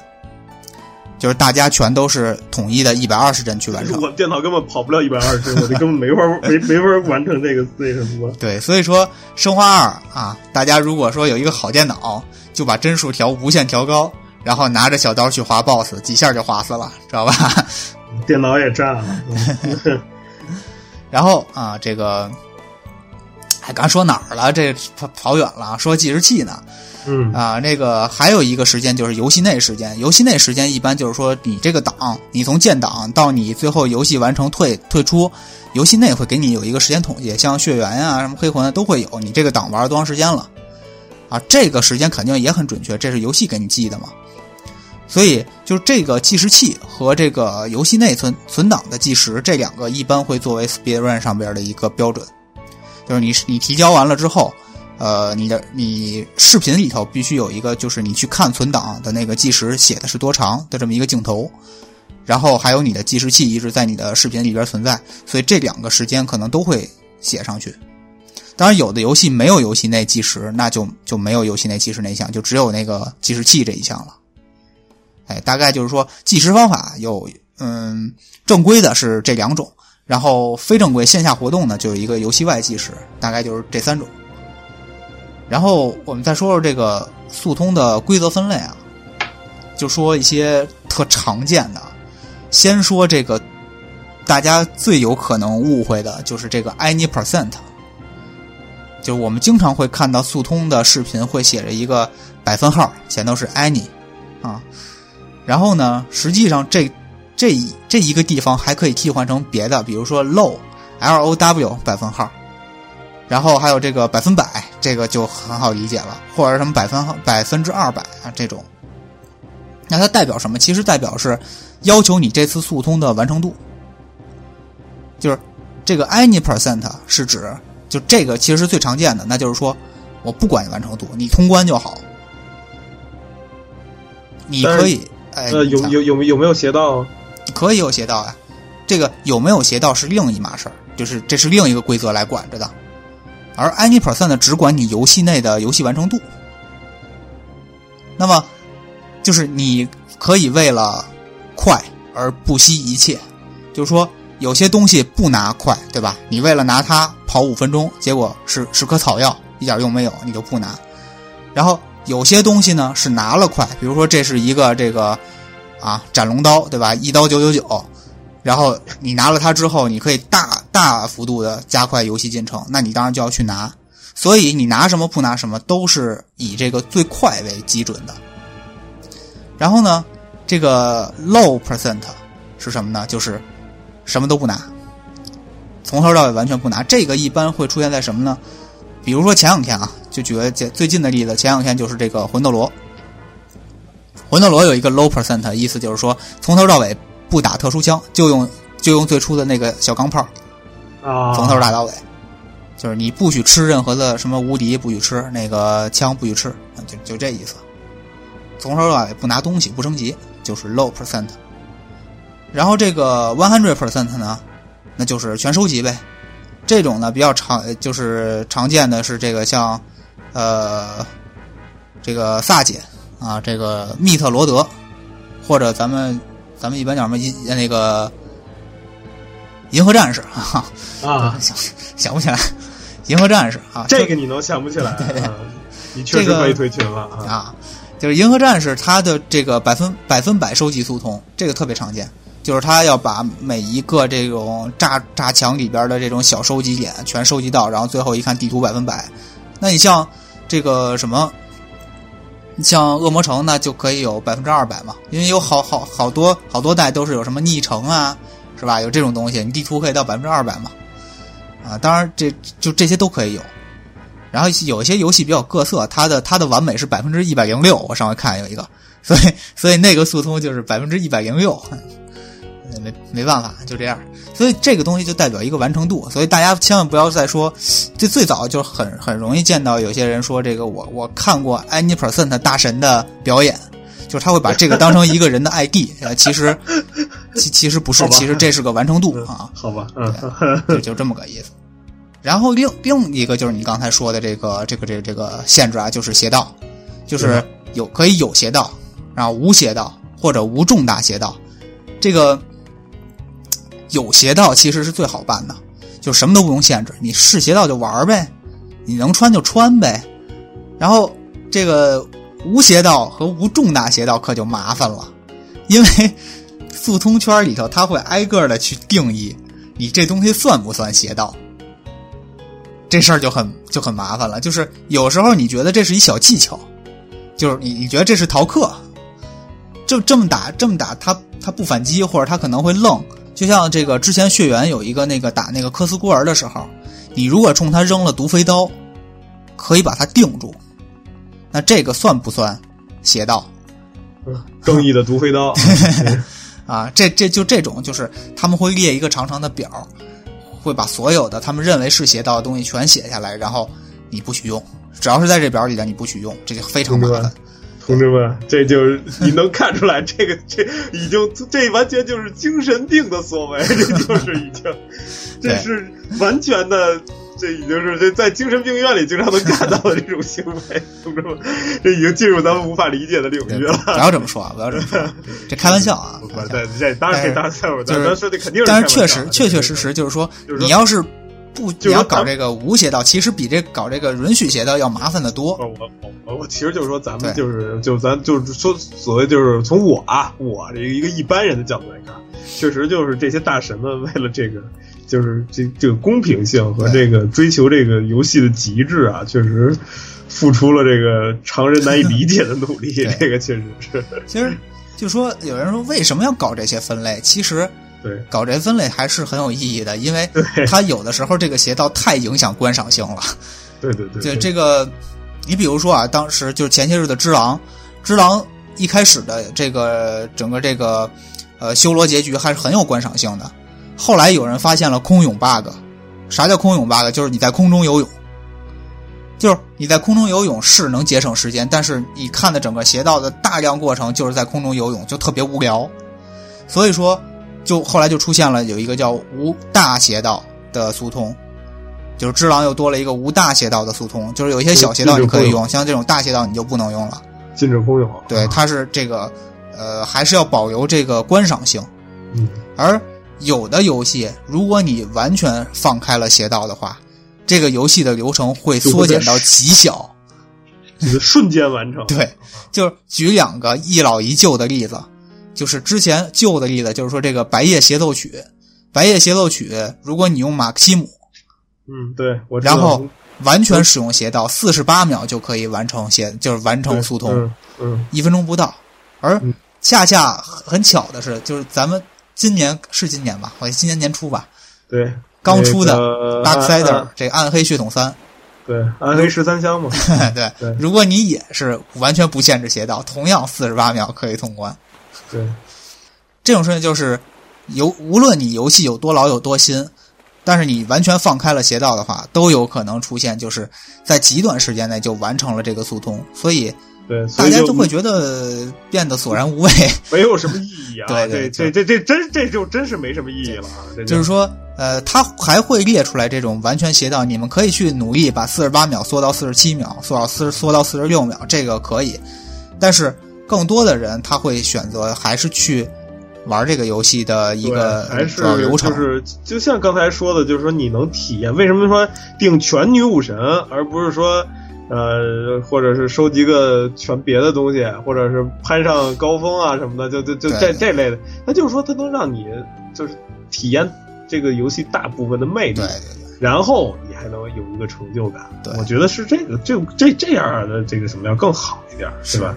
就是大家全都是统一的一百二十帧去完成。我电脑根本跑不了一百二十帧，我这根本没法没没法完成这个那什么。对，所以说生化二啊，大家如果说有一个好电脑，就把帧数调无限调高。然后拿着小刀去划 BOSS，几下就划死了，知道吧？电脑也炸了。然后啊，这个，还，刚说哪儿了？这跑跑远了，说计时器呢。嗯啊，那个还有一个时间就是游戏内时间，游戏内时间一般就是说你这个档，你从建档到你最后游戏完成退退出，游戏内会给你有一个时间统计，像血缘呀、什么黑魂啊都会有，你这个档玩了多长时间了，啊，这个时间肯定也很准确，这是游戏给你记的嘛。所以就这个计时器和这个游戏内存存档的计时，这两个一般会作为 Speedrun 上边的一个标准，就是你你提交完了之后。呃，你的你视频里头必须有一个，就是你去看存档的那个计时写的是多长的这么一个镜头，然后还有你的计时器一直在你的视频里边存在，所以这两个时间可能都会写上去。当然，有的游戏没有游戏内计时，那就就没有游戏内计时那项，就只有那个计时器这一项了。哎，大概就是说计时方法有，嗯，正规的是这两种，然后非正规线下活动呢就有一个游戏外计时，大概就是这三种。然后我们再说说这个速通的规则分类啊，就说一些特常见的。先说这个大家最有可能误会的就是这个 any percent，就是我们经常会看到速通的视频会写着一个百分号，前头是 any 啊。然后呢，实际上这这这一个地方还可以替换成别的，比如说 low l o w 百分号。然后还有这个百分百，这个就很好理解了，或者什么百分百分之二百啊这种。那它代表什么？其实代表是要求你这次速通的完成度。就是这个 any percent 是指就这个其实是最常见的，那就是说我不管你完成度，你通关就好。你可以哎，呃，有有有有没有邪道？可以有邪道啊。这个有没有邪道是另一码事儿，就是这是另一个规则来管着的。而 any percent 只管你游戏内的游戏完成度，那么就是你可以为了快而不惜一切，就是说有些东西不拿快，对吧？你为了拿它跑五分钟，结果是是颗草药，一点用没有，你就不拿。然后有些东西呢是拿了快，比如说这是一个这个啊斩龙刀，对吧？一刀九九九。然后你拿了它之后，你可以大大幅度的加快游戏进程，那你当然就要去拿。所以你拿什么不拿什么，都是以这个最快为基准的。然后呢，这个 low percent 是什么呢？就是什么都不拿，从头到尾完全不拿。这个一般会出现在什么呢？比如说前两天啊，就举个最近的例子，前两天就是这个魂斗罗。魂斗罗有一个 low percent，意思就是说从头到尾。不打特殊枪，就用就用最初的那个小钢炮，从头打到尾，就是你不许吃任何的什么无敌，不许吃那个枪，不许吃，就就这意思。从头到尾不拿东西，不升级，就是 low percent。然后这个 one hundred percent 呢，那就是全收集呗。这种呢比较常，就是常见的是这个像呃这个萨姐啊，这个密特罗德，或者咱们。咱们一般叫什么一那个银河战士啊？啊，想想不起来，银河战士啊，这个你能想不起来？对对，你确实可以退群了啊！就是银河战士，它的这个百分百分百收集速通，这个特别常见，就是他要把每一个这种炸炸墙里边的这种小收集点全收集到，然后最后一看地图百分百。那你像这个什么？像恶魔城，那就可以有百分之二百嘛，因为有好好好多好多代都是有什么逆城啊，是吧？有这种东西，你地图可以到百分之二百嘛，啊，当然这就这些都可以有。然后有一些游戏比较各色，它的它的完美是百分之一百零六，我上回看有一个，所以所以那个速通就是百分之一百零六。没没办法，就这样。所以这个东西就代表一个完成度。所以大家千万不要再说，这最早就很很容易见到有些人说这个我我看过 any percent 大神的表演，就是他会把这个当成一个人的 ID，呃，其实其其实不是，其实这是个完成度啊。好吧，嗯，就就这么个意思。然后另另一个就是你刚才说的这个这个这个这个限制啊，就是邪道，就是有可以有邪道，然后无邪道或者无重大邪道，这个。有邪道其实是最好办的，就什么都不用限制，你是邪道就玩呗，你能穿就穿呗。然后这个无邪道和无重大邪道可就麻烦了，因为速通圈里头他会挨个的去定义你这东西算不算邪道。这事儿就很就很麻烦了。就是有时候你觉得这是一小技巧，就是你你觉得这是逃课，就这么打这么打，他他不反击，或者他可能会愣。就像这个之前血缘有一个那个打那个科斯孤儿的时候，你如果冲他扔了毒飞刀，可以把他定住，那这个算不算邪道？正义的毒飞刀 啊，这这就这种，就是他们会列一个长长的表，会把所有的他们认为是邪道的东西全写下来，然后你不许用，只要是在这表里的你不许用，这就非常麻烦。同志们，这就是你能看出来，这个这已经这完全就是精神病的所为，这就是已经，这是完全的，这已经是这在精神病院里经常能看到的这种行为，同志们，这已经进入咱们无法理解的领域了。不要这么说啊，不要这么说，这开玩笑啊。不是，这这当然这当然就是说的肯定是，但是确实确确实实就是说，你要是。不，你要搞这个无邪道，其实比这搞这个允许邪道要麻烦的多。我我我我，其实就是说，咱们就是就咱就是说，所谓就是从我啊，我这一个一般人的角度来看，确实就是这些大神们为了这个，就是这这个公平性和这个追求这个游戏的极致啊，确实付出了这个常人难以理解的努力。这个确实是。其实就说有人说为什么要搞这些分类？其实。对，搞这分类还是很有意义的，因为它有的时候这个邪道太影响观赏性了。对对对，就这个，你比如说啊，当时就是前些日的《只狼》，《只狼》一开始的这个整个这个呃修罗结局还是很有观赏性的。后来有人发现了空泳 bug，啥叫空泳 bug？就是你在空中游泳，就是你在空中游泳是能节省时间，但是你看的整个邪道的大量过程就是在空中游泳，就特别无聊。所以说。就后来就出现了有一个叫无大邪道的速通，就是只狼又多了一个无大邪道的速通，就是有一些小邪道你可以用，像这种大邪道你就不能用了。禁止空泳。对，它是这个，呃，还是要保留这个观赏性。嗯。而有的游戏，如果你完全放开了邪道的话，这个游戏的流程会缩减到极小，就是瞬间完成。对，就是举两个一老一旧的例子。就是之前旧的例子，就是说这个《白夜协奏曲》，《白夜协奏曲》，如果你用马克西姆，嗯，对，我然后完全使用邪道，四十八秒就可以完成邪，就是完成速通，嗯，一分钟不到。而恰恰很巧的是，就是咱们今年是今年吧，好像今年年初吧，对，刚出的《Darksider》这个暗黑血统三，对，暗黑十三香嘛，对，如果你也是完全不限制邪道，同样四十八秒可以通关。对，这种事情就是游，无论你游戏有多老有多新，但是你完全放开了邪道的话，都有可能出现，就是在极短时间内就完成了这个速通。所以，对大家就会觉得变得索然无味，没有什么意义啊。对对，这这这真这就真是没什么意义了啊。就是说，呃，他还会列出来这种完全邪道，你们可以去努力把四十八秒缩到四十七秒，缩到四缩到四十六秒，这个可以，但是。更多的人他会选择还是去玩这个游戏的一个还是流程，就是就像刚才说的，就是说你能体验。为什么说定全女武神，而不是说呃，或者是收集个全别的东西，或者是攀上高峰啊什么的，就就就这这类的。那就是说，它能让你就是体验这个游戏大部分的魅力，对对对，然后你还能有一个成就感。我觉得是这个，这这这样的这个什么要更好一点，是吧？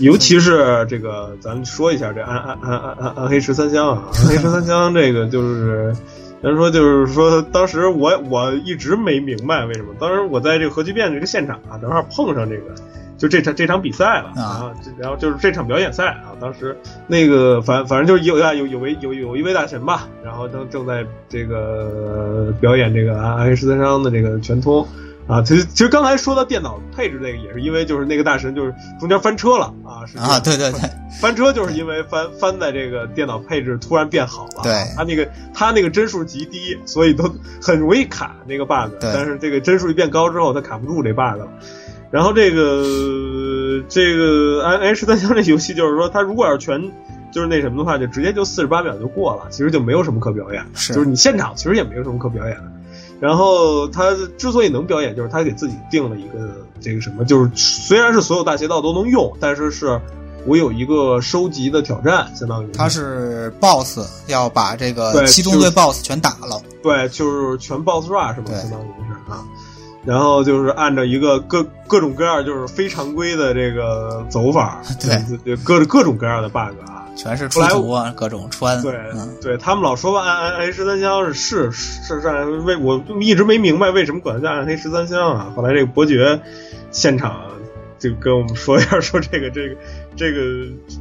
尤其是这个，咱说一下这暗暗暗暗暗暗黑十三香啊，暗黑十三香这个就是，咱说就是说，当时我我一直没明白为什么，当时我在这个核聚变这个现场啊，正好碰上这个，就这场这场比赛了啊，然后就是这场表演赛啊，当时那个反反正就是有啊有有位有有一位大神吧，然后正正在这个表演这个暗黑十三商的这个全通。啊，其实其实刚才说到电脑配置这个，也是因为就是那个大神就是中间翻车了啊，是啊，对对对，翻车就是因为翻翻在这个电脑配置突然变好了，对，他那个他那个帧数极低，所以都很容易卡那个 bug，但是这个帧数一变高之后，他卡不住这 bug 了。然后这个这个 H 十三香这游戏就是说，他如果要是全就是那什么的话，就直接就四十八秒就过了，其实就没有什么可表演的，是，就是你现场其实也没有什么可表演的。然后他之所以能表演，就是他给自己定了一个这个什么，就是虽然是所有大邪道都能用，但是是我有一个收集的挑战，相当于。他是 boss 要把这个七宗罪 boss 全打了，对，就是全 boss rush 是吧？相当于是啊。然后就是按照一个各各种各样就是非常规的这个走法，对，就各各种各样的 bug 啊，全是出图啊，各种穿。对，嗯对他们老说暗暗暗黑十三香是是是是为我一直没明白为什么管它叫暗黑十三香啊。后来这个伯爵现场就跟我们说一下，说这个这个这个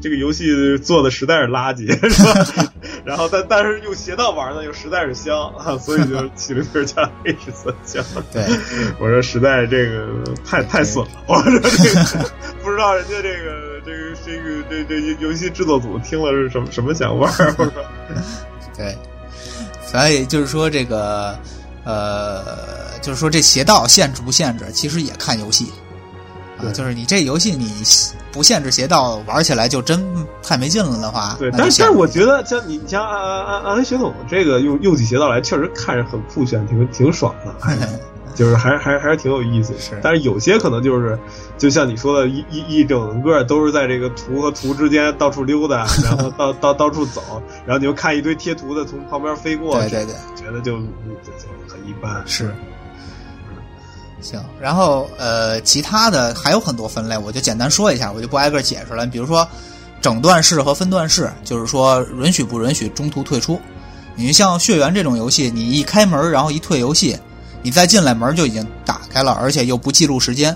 这个游戏做的实在是垃圾，是吧？然后但但是用邪道玩呢又实在是香啊，所以就起了名叫暗黑十三香。对，我说实在这个太太损了，我说这个不知道人家这个这个这个这这游戏制作组听了是什么什么想法？对，所以就是说这个呃，就是说这邪道限制不限制，其实也看游戏啊，就是你这游戏你不限制邪道，玩起来就真太没劲了的话，对，但是但是我觉得像你你像暗暗暗暗黑血统这个用用起邪道来，确实看着很酷炫，挺挺爽的。哎 就是还还还是挺有意思的，是但是有些可能就是，就像你说的，一一一整个都是在这个图和图之间到处溜达，然后到到到处走，然后你又看一堆贴图的从旁边飞过，对对对，觉得就就就很一般。是。行，然后呃，其他的还有很多分类，我就简单说一下，我就不挨个解释了。比如说整段式和分段式，就是说允许不允许中途退出。你像血缘这种游戏，你一开门然后一退游戏，你再进来门就已经打开了，而且又不记录时间，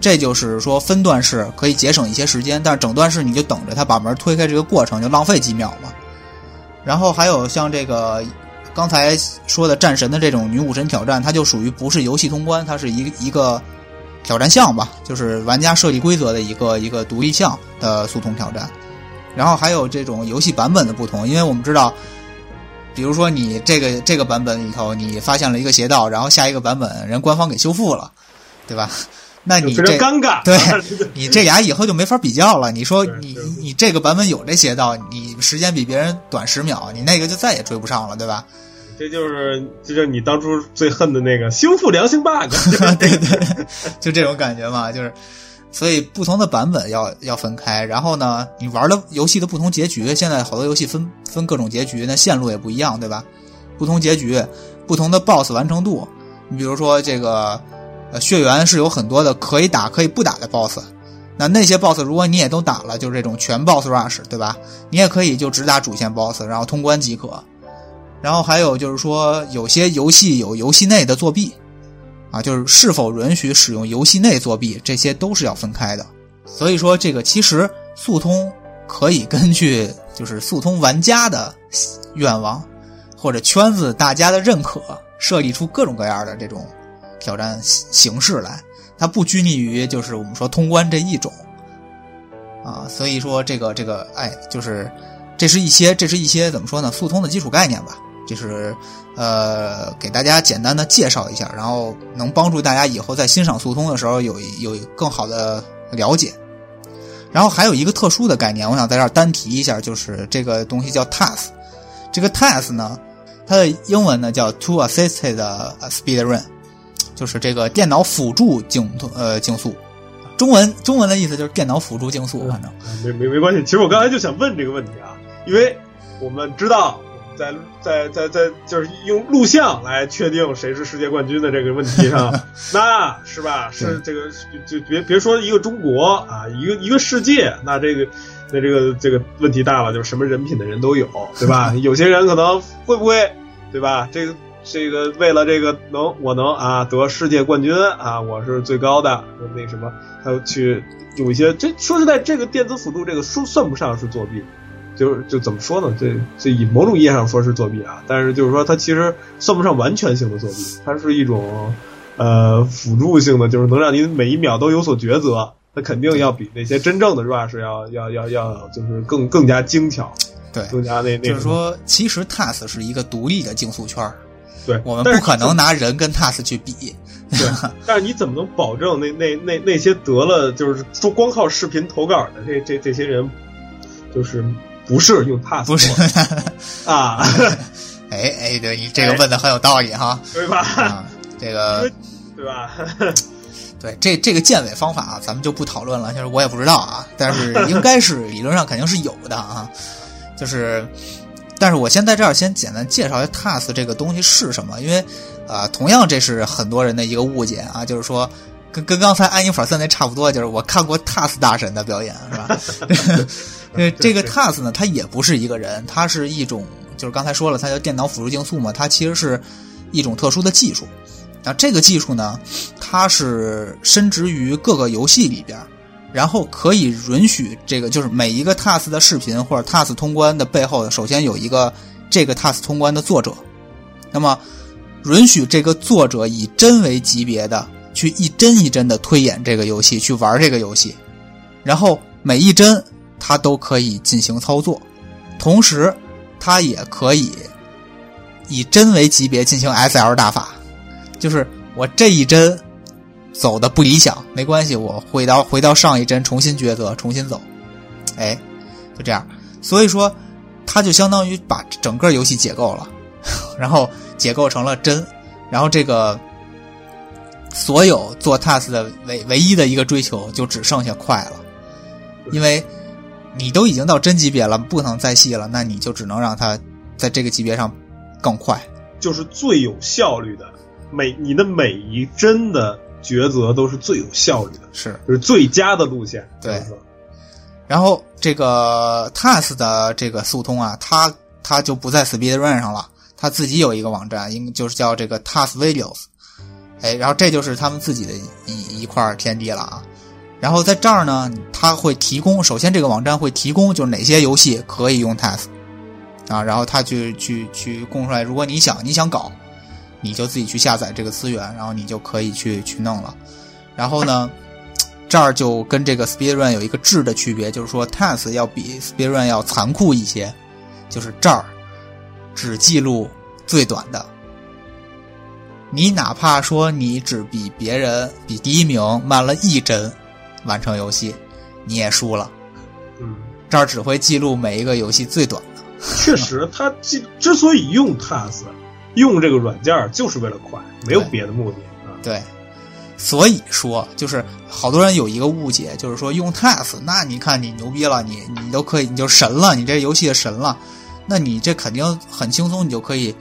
这就是说分段式可以节省一些时间，但是整段式你就等着他把门推开这个过程就浪费几秒嘛。然后还有像这个刚才说的战神的这种女武神挑战，它就属于不是游戏通关，它是一一个挑战项吧，就是玩家设计规则的一个一个独立项的速通挑战。然后还有这种游戏版本的不同，因为我们知道，比如说你这个这个版本里头你发现了一个邪道，然后下一个版本人官方给修复了，对吧？那你这尴尬，对 你这俩以后就没法比较了。你说你你这个版本有这邪道，你时间比别人短十秒，你那个就再也追不上了，对吧？这就是这就是你当初最恨的那个修复良心 bug，对对，就这种感觉嘛，就是，所以不同的版本要要分开。然后呢，你玩的游戏的不同结局，现在好多游戏分分各种结局，那线路也不一样，对吧？不同结局，不同的 BOSS 完成度。你比如说这个，呃，血缘是有很多的可以打可以不打的 BOSS。那那些 BOSS 如果你也都打了，就是这种全 BOSS rush，对吧？你也可以就只打主线 BOSS，然后通关即可。然后还有就是说，有些游戏有游戏内的作弊，啊，就是是否允许使用游戏内作弊，这些都是要分开的。所以说，这个其实速通可以根据就是速通玩家的愿望或者圈子大家的认可，设立出各种各样的这种挑战形式来。它不拘泥于就是我们说通关这一种啊。所以说，这个这个哎，就是这是一些这是一些怎么说呢？速通的基础概念吧。就是呃，给大家简单的介绍一下，然后能帮助大家以后在欣赏速通的时候有有更好的了解。然后还有一个特殊的概念，我想在这儿单提一下，就是这个东西叫 TAS。这个 TAS 呢，它的英文呢叫 To Assisted Speed Run，就是这个电脑辅助竞呃竞速。中文中文的意思就是电脑辅助竞速，反正没没没关系。其实我刚才就想问这个问题啊，因为我们知道。在在在在就是用录像来确定谁是世界冠军的这个问题上，那是吧？是这个就就别别说一个中国啊，一个一个世界，那这个那这个这个问题大了，就是什么人品的人都有，对吧？有些人可能会不会，对吧？这个这个为了这个能我能啊得世界冠军啊，我是最高的，那什么，他去有一些这说实在，这个电子辅助这个说算不上是作弊。就是就怎么说呢？这这以某种意义上说是作弊啊，但是就是说它其实算不上完全性的作弊，它是一种呃辅助性的，就是能让你每一秒都有所抉择。它肯定要比那些真正的 rush 要要要要就是更更加精巧，对，更加那那。就是说，其实 TAS 是一个独立的竞速圈儿，对，我们不可能拿人跟 TAS 去比。对，但是你怎么能保证那那那那些得了就是说光靠视频投稿的这这这些人，就是。不是用 TAS，不是。啊，哎哎，对你这个问的很有道理哈，对吧？啊，这个对吧？对，这这个建伪方法啊，咱们就不讨论了，就是我也不知道啊，但是 应该是理论上肯定是有的啊，就是，但是我先在这儿先简单介绍一下 task 这个东西是什么，因为啊，同样这是很多人的一个误解啊，就是说跟跟刚才安妮法森那差不多，就是我看过 TAS 大神的表演是吧？这这个 TAS 呢，它也不是一个人，它是一种，就是刚才说了，它叫电脑辅助竞速嘛，它其实是一种特殊的技术。那这个技术呢，它是深植于各个游戏里边，然后可以允许这个，就是每一个 TAS 的视频或者 TAS 通关的背后，首先有一个这个 TAS 通关的作者，那么允许这个作者以帧为级别的去一帧一帧的推演这个游戏，去玩这个游戏，然后每一帧它都可以进行操作，同时它也可以以帧为级别进行 SL 大法。就是我这一帧走的不理想，没关系，我回到回到上一帧重新抉择，重新走，哎，就这样。所以说，它就相当于把整个游戏解构了，然后解构成了帧，然后这个所有做 task 的唯唯一的一个追求就只剩下快了，因为你都已经到真级别了，不能再细了，那你就只能让它在这个级别上更快，就是最有效率的。每你的每一帧的抉择都是最有效率的，是就是最佳的路线。对。然后这个 TAS 的这个速通啊，它它就不在 Speedrun 上了，它自己有一个网站，应就是叫这个 TAS Videos。哎，然后这就是他们自己的一一块天地了啊。然后在这儿呢，它会提供，首先这个网站会提供就是哪些游戏可以用 TAS 啊，然后它去去去供出来，如果你想你想搞。你就自己去下载这个资源，然后你就可以去去弄了。然后呢，这儿就跟这个 Speedrun 有一个质的区别，就是说 TAS 要比 Speedrun 要残酷一些，就是这儿只记录最短的。你哪怕说你只比别人比第一名慢了一帧完成游戏，你也输了。嗯，这儿只会记录每一个游戏最短的。确实，它之之所以用 TAS。用这个软件就是为了快，没有别的目的啊。对，所以说就是好多人有一个误解，就是说用 TAS，那你看你牛逼了，你你都可以，你就神了，你这游戏的神了，那你这肯定很轻松，你就可以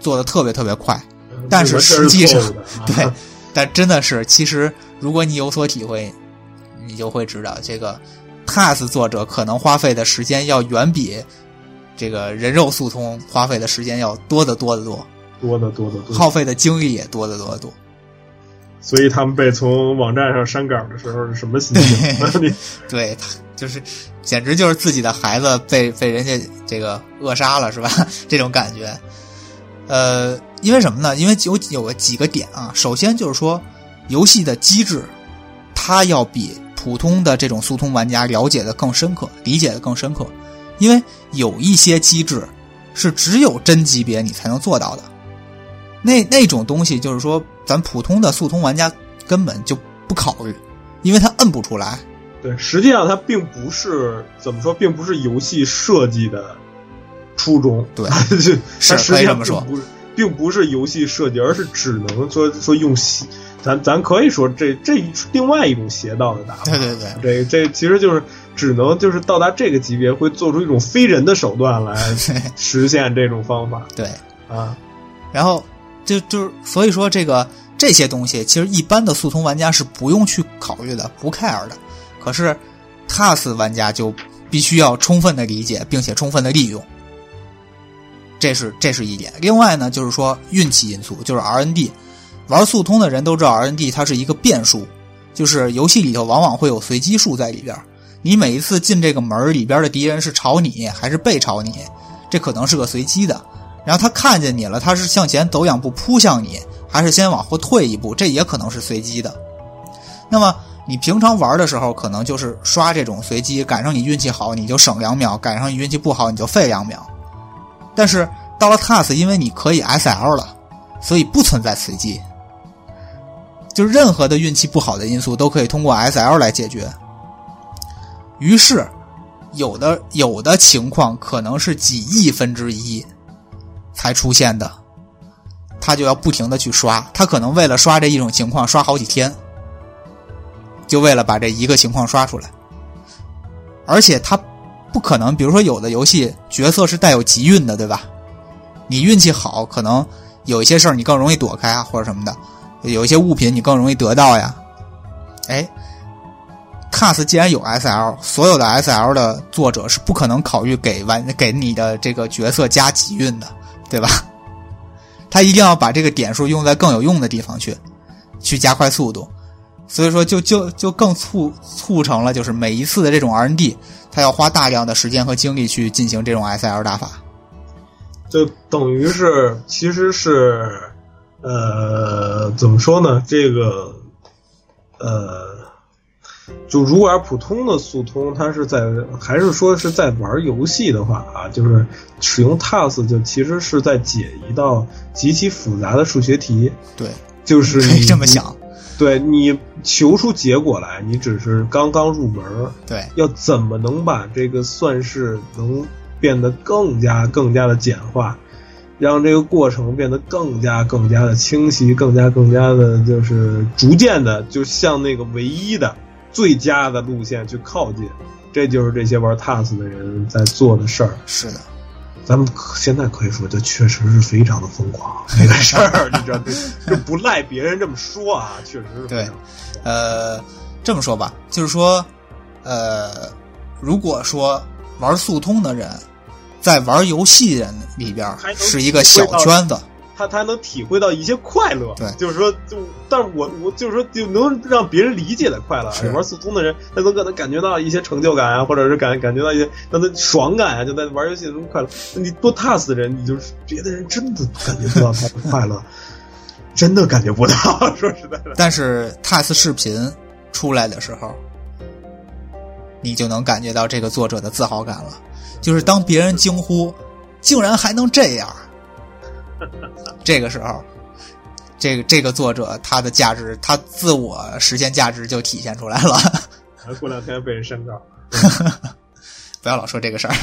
做的特别特别快。但是实际上，对，但真的是，其实如果你有所体会，你就会知道，这个 TAS 作者可能花费的时间要远比。这个人肉速通花费的时间要多得多得多，多得多得多，耗费的精力也多得多得多。所以他们被从网站上删稿的时候是什么心情？对，就是简直就是自己的孩子被被人家这个扼杀了，是吧？这种感觉。呃，因为什么呢？因为有有个几个点啊。首先就是说，游戏的机制，它要比普通的这种速通玩家了解的更深刻，理解的更深刻。因为有一些机制是只有真级别你才能做到的，那那种东西就是说，咱普通的速通玩家根本就不考虑，因为他摁不出来。对，实际上它并不是怎么说，并不是游戏设计的初衷。对，是可以这么说，不是，并不是游戏设计，而是只能说说用邪，咱咱可以说这这另外一种邪道的打法。对对对，这这其实就是。只能就是到达这个级别，会做出一种非人的手段来 实现这种方法。对啊，然后就就是所以说，这个这些东西其实一般的速通玩家是不用去考虑的，不 care 的。可是 TAS 玩家就必须要充分的理解，并且充分的利用。这是这是一点。另外呢，就是说运气因素，就是 RND。玩速通的人都知道，RND 它是一个变数，就是游戏里头往往会有随机数在里边。你每一次进这个门里边的敌人是朝你还是背朝你，这可能是个随机的。然后他看见你了，他是向前走两步扑向你，还是先往后退一步，这也可能是随机的。那么你平常玩的时候，可能就是刷这种随机，赶上你运气好，你就省两秒；赶上你运气不好，你就费两秒。但是到了 Task，因为你可以 SL 了，所以不存在随机，就任何的运气不好的因素都可以通过 SL 来解决。于是，有的有的情况可能是几亿分之一才出现的，他就要不停的去刷，他可能为了刷这一种情况刷好几天，就为了把这一个情况刷出来。而且他不可能，比如说有的游戏角色是带有集运的，对吧？你运气好，可能有一些事儿你更容易躲开啊，或者什么的，有一些物品你更容易得到呀。哎，TAS 既然有 SL，所有的 SL 的作者是不可能考虑给玩给你的这个角色加集运的，对吧？他一定要把这个点数用在更有用的地方去，去加快速度。所以说，就就就更促促成了，就是每一次的这种 RND，他要花大量的时间和精力去进行这种 SL 打法。就等于是，其实是，呃，怎么说呢？这个，呃，就如果要普通的速通，它是在还是说是在玩游戏的话啊，就是使用 TAS 就其实是在解一道极其复杂的数学题。对，就是可以这么想。对你求出结果来，你只是刚刚入门。对，要怎么能把这个算式能变得更加更加的简化，让这个过程变得更加更加的清晰，更加更加的，就是逐渐的就向那个唯一的、最佳的路线去靠近。这就是这些玩 TAS 的人在做的事儿。是的。咱们现在可以说，这确实是非常的疯狂这个事儿，你知道，这不赖别人这么说啊，确实是。对，呃，这么说吧，就是说，呃，如果说玩速通的人，在玩游戏人里边是一个小圈子。他他能体会到一些快乐，对，就是说，就，但是我我就是说，就能让别人理解的快乐。玩速通的人，他能可能感觉到一些成就感啊，或者是感感觉到一些让他爽感啊，就在玩游戏中快乐。你多 TAS 的人，你就是别的人真的感觉不到他的快乐，真的感觉不到。说实在的，但是 TAS 视频出来的时候，你就能感觉到这个作者的自豪感了。就是当别人惊呼，竟然还能这样。这个时候，这个这个作者他的价值，他自我实现价值就体现出来了。过两天被人删掉，不要老说这个事儿。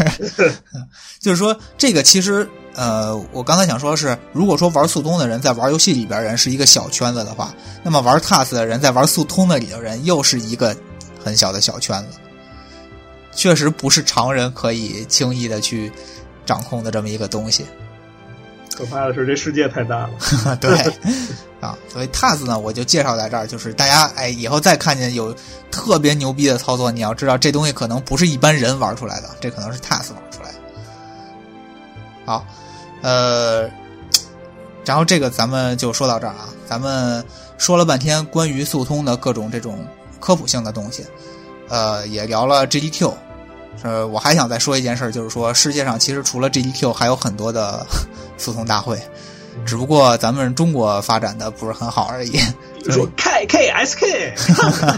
就是说，这个其实，呃，我刚才想说是，如果说玩速通的人在玩游戏里边人是一个小圈子的话，那么玩 TAS 的人在玩速通的里头人又是一个很小的小圈子，确实不是常人可以轻易的去掌控的这么一个东西。可怕的是，这世界太大了。对，啊，所以 TAS 呢，我就介绍在这儿，就是大家哎，以后再看见有特别牛逼的操作，你要知道这东西可能不是一般人玩出来的，这可能是 TAS 玩出来的。好，呃，然后这个咱们就说到这儿啊，咱们说了半天关于速通的各种这种科普性的东西，呃，也聊了 GDQ。呃，我还想再说一件事，就是说世界上其实除了 GDQ 还有很多的 诉讼大会，只不过咱们中国发展的不是很好而已。就说 K K S K，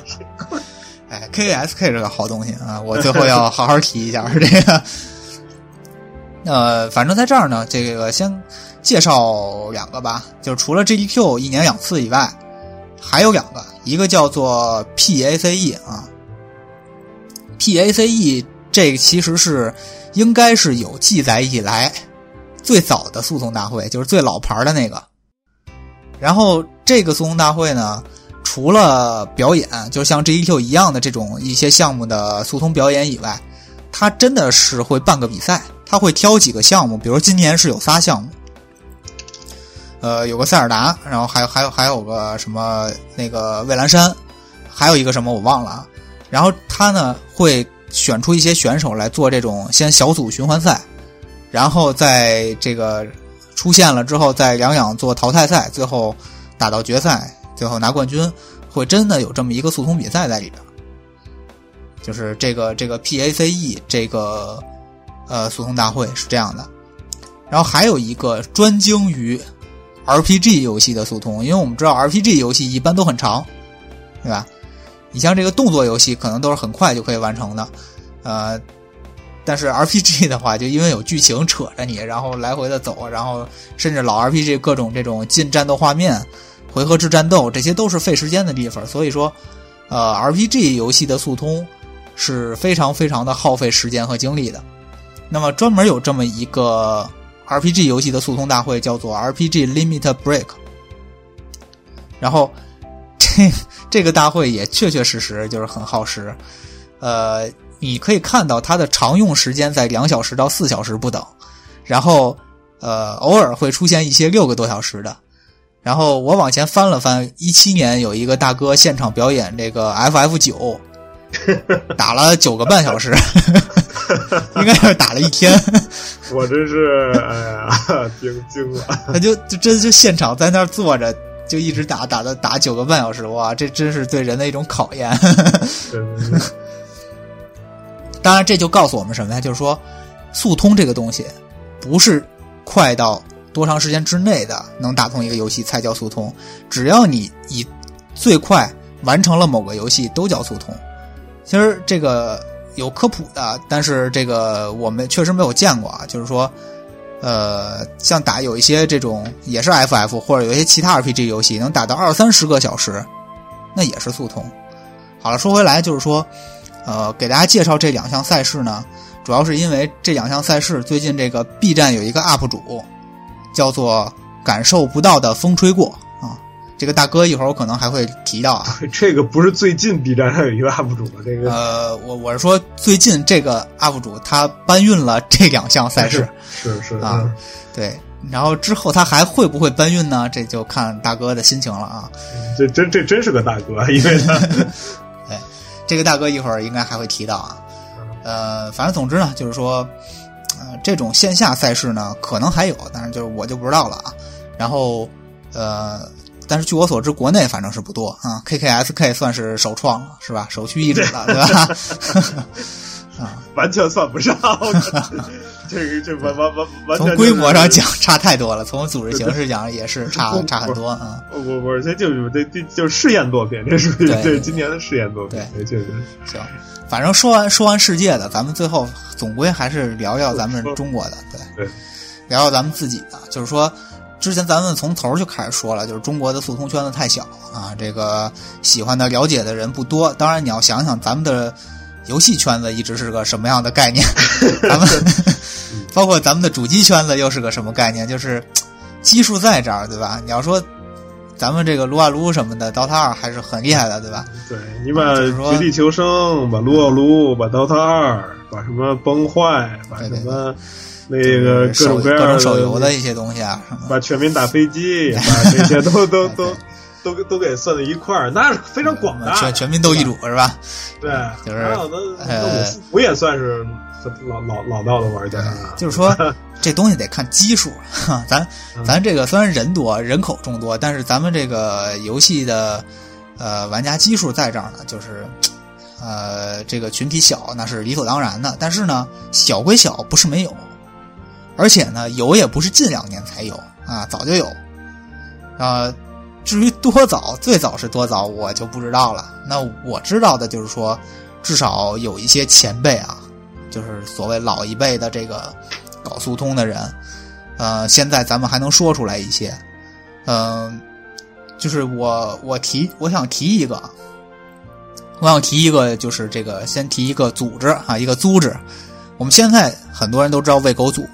哎，K K S K 是个好东西啊！我最后要好好提一下这个。呃，反正在这儿呢，这个先介绍两个吧，就是除了 GDQ 一年两次以外，还有两个，一个叫做 PACE 啊，PACE。这个其实是应该是有记载以来最早的诉讼大会，就是最老牌的那个。然后这个诉讼大会呢，除了表演，就像 GEQ 一样的这种一些项目的诉讼表演以外，它真的是会办个比赛，他会挑几个项目，比如今年是有仨项目，呃，有个塞尔达，然后还有还有还有个什么那个蔚蓝山，还有一个什么我忘了啊。然后他呢会。选出一些选手来做这种先小组循环赛，然后在这个出现了之后，再两两做淘汰赛，最后打到决赛，最后拿冠军，会真的有这么一个速通比赛在里边。就是这个这个 PACE 这个呃速通大会是这样的，然后还有一个专精于 RPG 游戏的速通，因为我们知道 RPG 游戏一般都很长，对吧？你像这个动作游戏，可能都是很快就可以完成的，呃，但是 RPG 的话，就因为有剧情扯着你，然后来回的走，然后甚至老 RPG 各种这种近战斗画面、回合制战斗，这些都是费时间的地方。所以说，呃，RPG 游戏的速通是非常非常的耗费时间和精力的。那么专门有这么一个 RPG 游戏的速通大会，叫做 RPG Limit Break，然后这。这个大会也确确实实就是很耗时，呃，你可以看到它的常用时间在两小时到四小时不等，然后，呃，偶尔会出现一些六个多小时的。然后我往前翻了翻，一七年有一个大哥现场表演这个 FF 九，打了九个半小时，应该是打了一天。我真是哎呀，惊惊了！他就就真就现场在那儿坐着，就一直打打到打九个半小时，哇，这真是对人的一种考验。当然，这就告诉我们什么呀？就是说，速通这个东西，不是快到多长时间之内的能打通一个游戏才叫速通。只要你以最快完成了某个游戏，都叫速通。其实这个有科普的，但是这个我们确实没有见过啊。就是说，呃，像打有一些这种也是 FF 或者有一些其他 RPG 游戏，能打到二三十个小时，那也是速通。好了，说回来就是说。呃，给大家介绍这两项赛事呢，主要是因为这两项赛事最近这个 B 站有一个 UP 主，叫做“感受不到的风吹过”，这个大哥一会儿我可能还会提到啊。这个不是最近 B 站上有一个 UP 主吗？这个呃，我我是说最近这个 UP 主他搬运了这两项赛事，是是啊，对，然后之后他还会不会搬运呢？这就看大哥的心情了啊。这真这真是个大哥，因为他。这个大哥一会儿应该还会提到啊，呃，反正总之呢，就是说，呃，这种线下赛事呢，可能还有，但是就是我就不知道了啊。然后，呃，但是据我所知，国内反正是不多啊。KKSK 算是首创了，是吧？首屈一指了，对吧？啊，完全算不上。这个这完完完完从规模上讲差太多了，从组织形式讲也是差差很多啊。不不不，这就是这这就是试验作品，这属于这今年的试验作品，对，确实行。反正说完说完世界的，咱们最后总归还是聊聊咱们中国的，对对，聊聊咱们自己的。就是说，之前咱们从头就开始说了，就是中国的速通圈子太小啊，这个喜欢的了解的人不多。当然，你要想想咱们的游戏圈子一直是个什么样的概念，咱们。包括咱们的主机圈子又是个什么概念？就是基数在这儿，对吧？你要说咱们这个撸啊撸什么的，DOTA 二还是很厉害的，对吧？对你把绝地求生，把撸啊撸，把 DOTA 二，把什么崩坏，把什么那个各种各样的手游的一些东西啊，把全民打飞机，把这些都都都都都给算在一块儿，那是非常广大。全全民斗地主是吧？对，就是呃，我也算是。老老老道的玩家，就是说 这东西得看基数。咱咱这个虽然人多，人口众多，但是咱们这个游戏的呃玩家基数在这儿呢，就是呃这个群体小，那是理所当然的。但是呢，小归小，不是没有，而且呢，有也不是近两年才有啊，早就有。啊，至于多早，最早是多早，我就不知道了。那我知道的就是说，至少有一些前辈啊。就是所谓老一辈的这个搞速通的人，呃，现在咱们还能说出来一些，嗯，就是我我提我想提一个，我想提一个，就是这个先提一个组织啊，一个组织。我们现在很多人都知道喂狗组，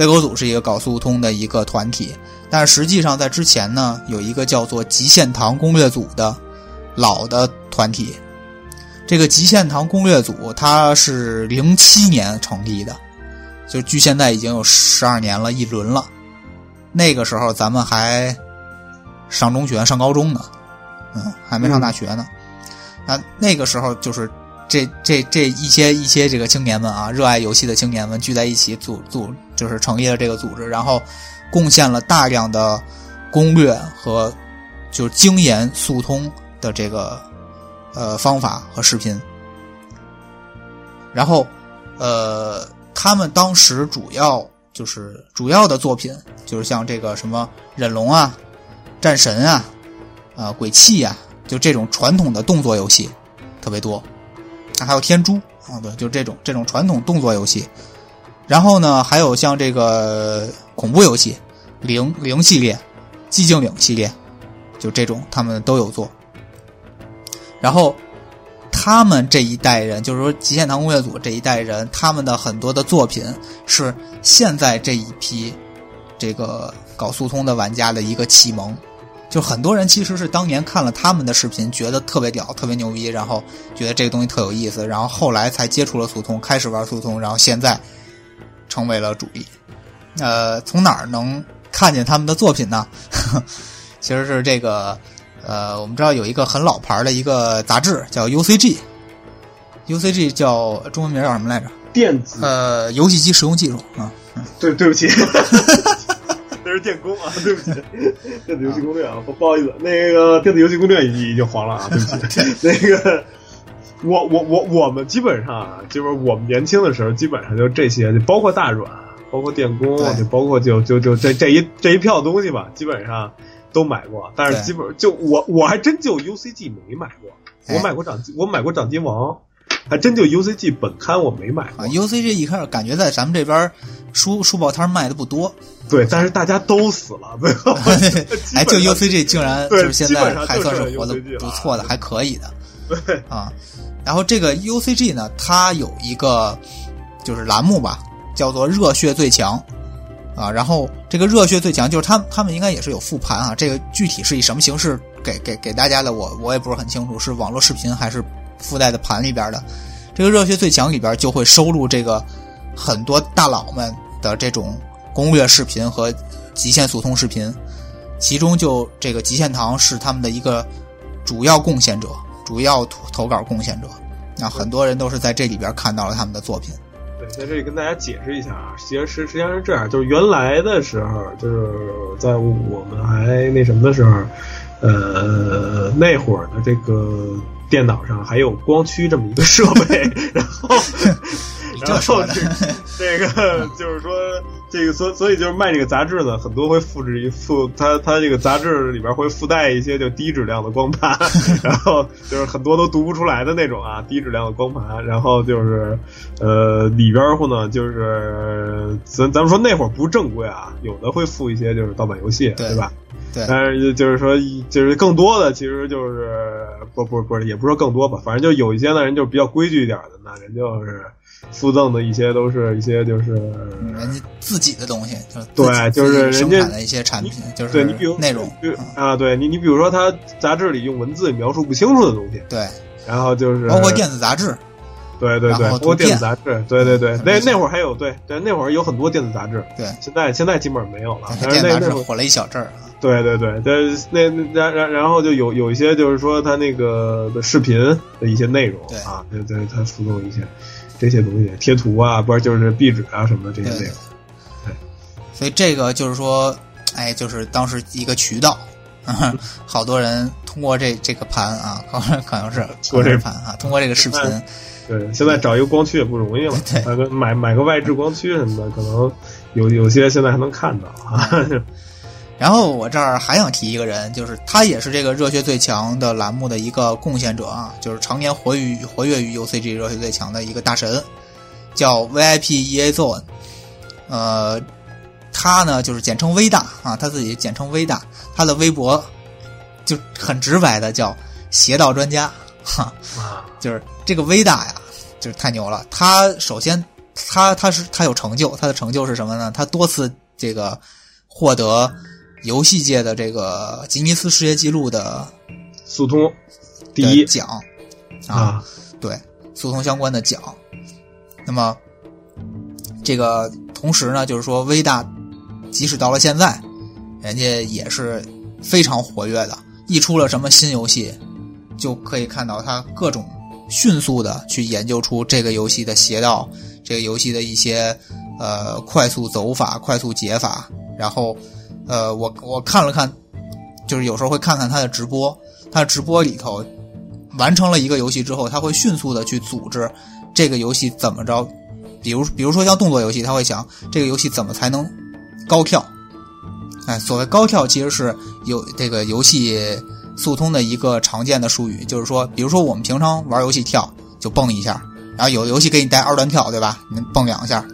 喂狗组是一个搞速通的一个团体，但实际上在之前呢，有一个叫做极限堂攻略组的老的团体。这个极限堂攻略组，它是零七年成立的，就距现在已经有十二年了，一轮了。那个时候咱们还上中学、上高中呢，嗯，还没上大学呢。那，那个时候就是这这这一些一些这个青年们啊，热爱游戏的青年们聚在一起组组，就是成立了这个组织，然后贡献了大量的攻略和就是精研速通的这个。呃，方法和视频，然后，呃，他们当时主要就是主要的作品，就是像这个什么忍龙啊、战神啊、啊鬼泣啊，就这种传统的动作游戏特别多，还有天诛啊，对，就这种这种传统动作游戏。然后呢，还有像这个恐怖游戏，零零系列、寂静岭系列，就这种他们都有做。然后，他们这一代人，就是说极限堂工业组这一代人，他们的很多的作品是现在这一批这个搞速通的玩家的一个启蒙。就很多人其实是当年看了他们的视频，觉得特别屌、特别牛逼，然后觉得这个东西特有意思，然后后来才接触了速通，开始玩速通，然后现在成为了主力。呃，从哪儿能看见他们的作品呢？其实是这个，呃，我们知道有一个很老牌的一个杂志叫 UCG，UCG 叫中文名叫什么来着？电子呃，游戏机使用技术啊。对，对不起，那是电工啊，对不起，电子游戏攻略啊，不不好意思，那个电子游戏攻略已经黄了啊，对不起，那个。我我我我们基本上啊，就是我们年轻的时候，基本上就这些，就包括大软，包括电工，就包括就就就这这一这一票东西吧，基本上都买过。但是基本就我我还真就 UCG 没买过，我买过掌我买过掌机王，还真就 UCG 本刊我没买过。UCG 一开始感觉在咱们这边书书报摊卖的不多，对，但是大家都死了，最后哎，就 UCG 竟然就是现在还算是活的不错的，还可以的，对啊。然后这个 UCG 呢，它有一个就是栏目吧，叫做“热血最强”，啊，然后这个“热血最强”就是他他们应该也是有复盘啊，这个具体是以什么形式给给给大家的，我我也不是很清楚，是网络视频还是附带的盘里边的。这个“热血最强”里边就会收录这个很多大佬们的这种攻略视频和极限速通视频，其中就这个极限堂是他们的一个主要贡献者。主要投投稿贡献者，那很多人都是在这里边看到了他们的作品。对，在这里跟大家解释一下啊，其实实实际上是这样，就是原来的时候，就是在我们还那什么的时候，呃，那会儿的这个电脑上还有光驱这么一个设备，然后，然后这个就是说。这个所所以就是卖这个杂志呢，很多会复制一附它它这个杂志里边会附带一些就低质量的光盘，然后就是很多都读不出来的那种啊，低质量的光盘，然后就是呃里边儿呢就是咱咱们说那会儿不正规啊，有的会附一些就是盗版游戏，对吧？对。但是就是说就是更多的其实就是不不不是也不是说更多吧，反正就有一些呢人就比较规矩一点的那人就是。附赠的一些都是一些就是人家自己的东西，就对，就是人家的一些产品，就是对你比如内容。啊，对你你比如说他杂志里用文字描述不清楚的东西，对，然后就是包括电子杂志，对对对，包括电子杂志，对对对，那那会儿还有对对那会儿有很多电子杂志，对，现在现在基本上没有了，但是那那火了一小阵儿啊，对对对，那那然然然后就有有一些就是说他那个的视频的一些内容啊，对对，他附赠一些。这些东西贴图啊，不是就是壁纸啊什么的这些内容。对，所以这个就是说，哎，就是当时一个渠道，好多人通过这这个盘啊，可能可能是通过这盘啊，通过这个视频。对，现在找一个光驱也不容易了，对，买买个外置光驱什么的，可能有有些现在还能看到啊。然后我这儿还想提一个人，就是他也是这个热血最强的栏目的一个贡献者啊，就是常年活于活跃于 UCG 热血最强的一个大神，叫 VIP EA Zone。呃，他呢就是简称微大啊，他自己简称微大，他的微博就很直白的叫邪道专家，哈，就是这个微大呀，就是太牛了。他首先他他是他有成就，他的成就是什么呢？他多次这个获得。游戏界的这个吉尼斯世界纪录的速通第一奖啊，对，速通相关的奖。那么这个同时呢，就是说，微大即使到了现在，人家也是非常活跃的。一出了什么新游戏，就可以看到他各种迅速的去研究出这个游戏的邪道，这个游戏的一些呃快速走法、快速解法，然后。呃，我我看了看，就是有时候会看看他的直播，他的直播里头完成了一个游戏之后，他会迅速的去组织这个游戏怎么着，比如比如说像动作游戏，他会想这个游戏怎么才能高跳，哎，所谓高跳其实是有这个游戏速通的一个常见的术语，就是说，比如说我们平常玩游戏跳就蹦一下，然后有的游戏给你带二段跳，对吧？你蹦两下。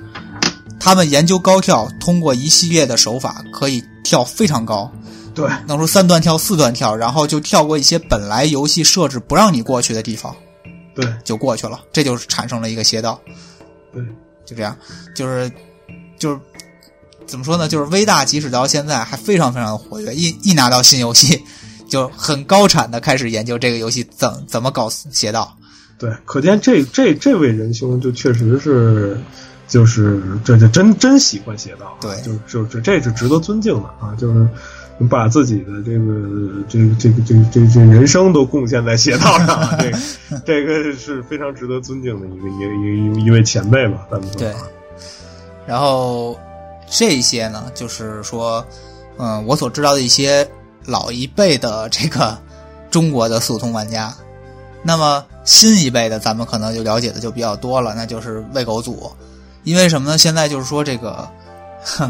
他们研究高跳，通过一系列的手法可以跳非常高，对，弄出三段跳、四段跳，然后就跳过一些本来游戏设置不让你过去的地方，对，就过去了，这就是产生了一个邪道，对，就这样，就是就是怎么说呢？就是微大即使到现在还非常非常的活跃，一一拿到新游戏就很高产的开始研究这个游戏怎怎么搞邪道，对，可见这这这位仁兄就确实是。就是这这真真喜欢邪道，对就就是这是值得尊敬的啊，就是把自己的这个这个这个这个这个这个人生都贡献在邪道上，这个 这个是非常值得尊敬的一个一个一一位前辈吧，咱们说对，然后这些呢，就是说，嗯，我所知道的一些老一辈的 这个中国的速通玩家，那么新一辈的咱们可能就了解的就比较多了，那就是喂狗组，因为什么呢？现在就是说这个，哼，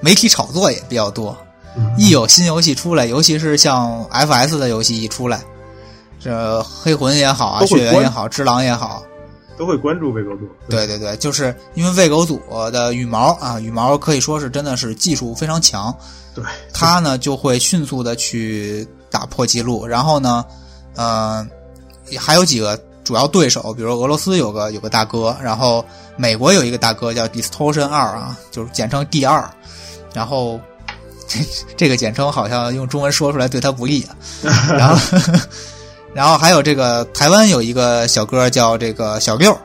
媒体炒作也比较多，嗯。一有新游戏出来，尤其是像 FS 的游戏一出来，这黑魂也好啊，血缘也好，只狼也好，都会关注魏狗组，对对对，就是因为喂狗组的羽毛啊，羽毛可以说是真的是技术非常强，对，他呢就会迅速的去打破记录，然后呢，呃，还有几个主要对手，比如俄罗斯有个有个大哥，然后美国有一个大哥叫 Distortion 二啊，就是简称 D 二，然后这这个简称好像用中文说出来对他不利啊，然后 然后还有这个台湾有一个小哥叫这个小六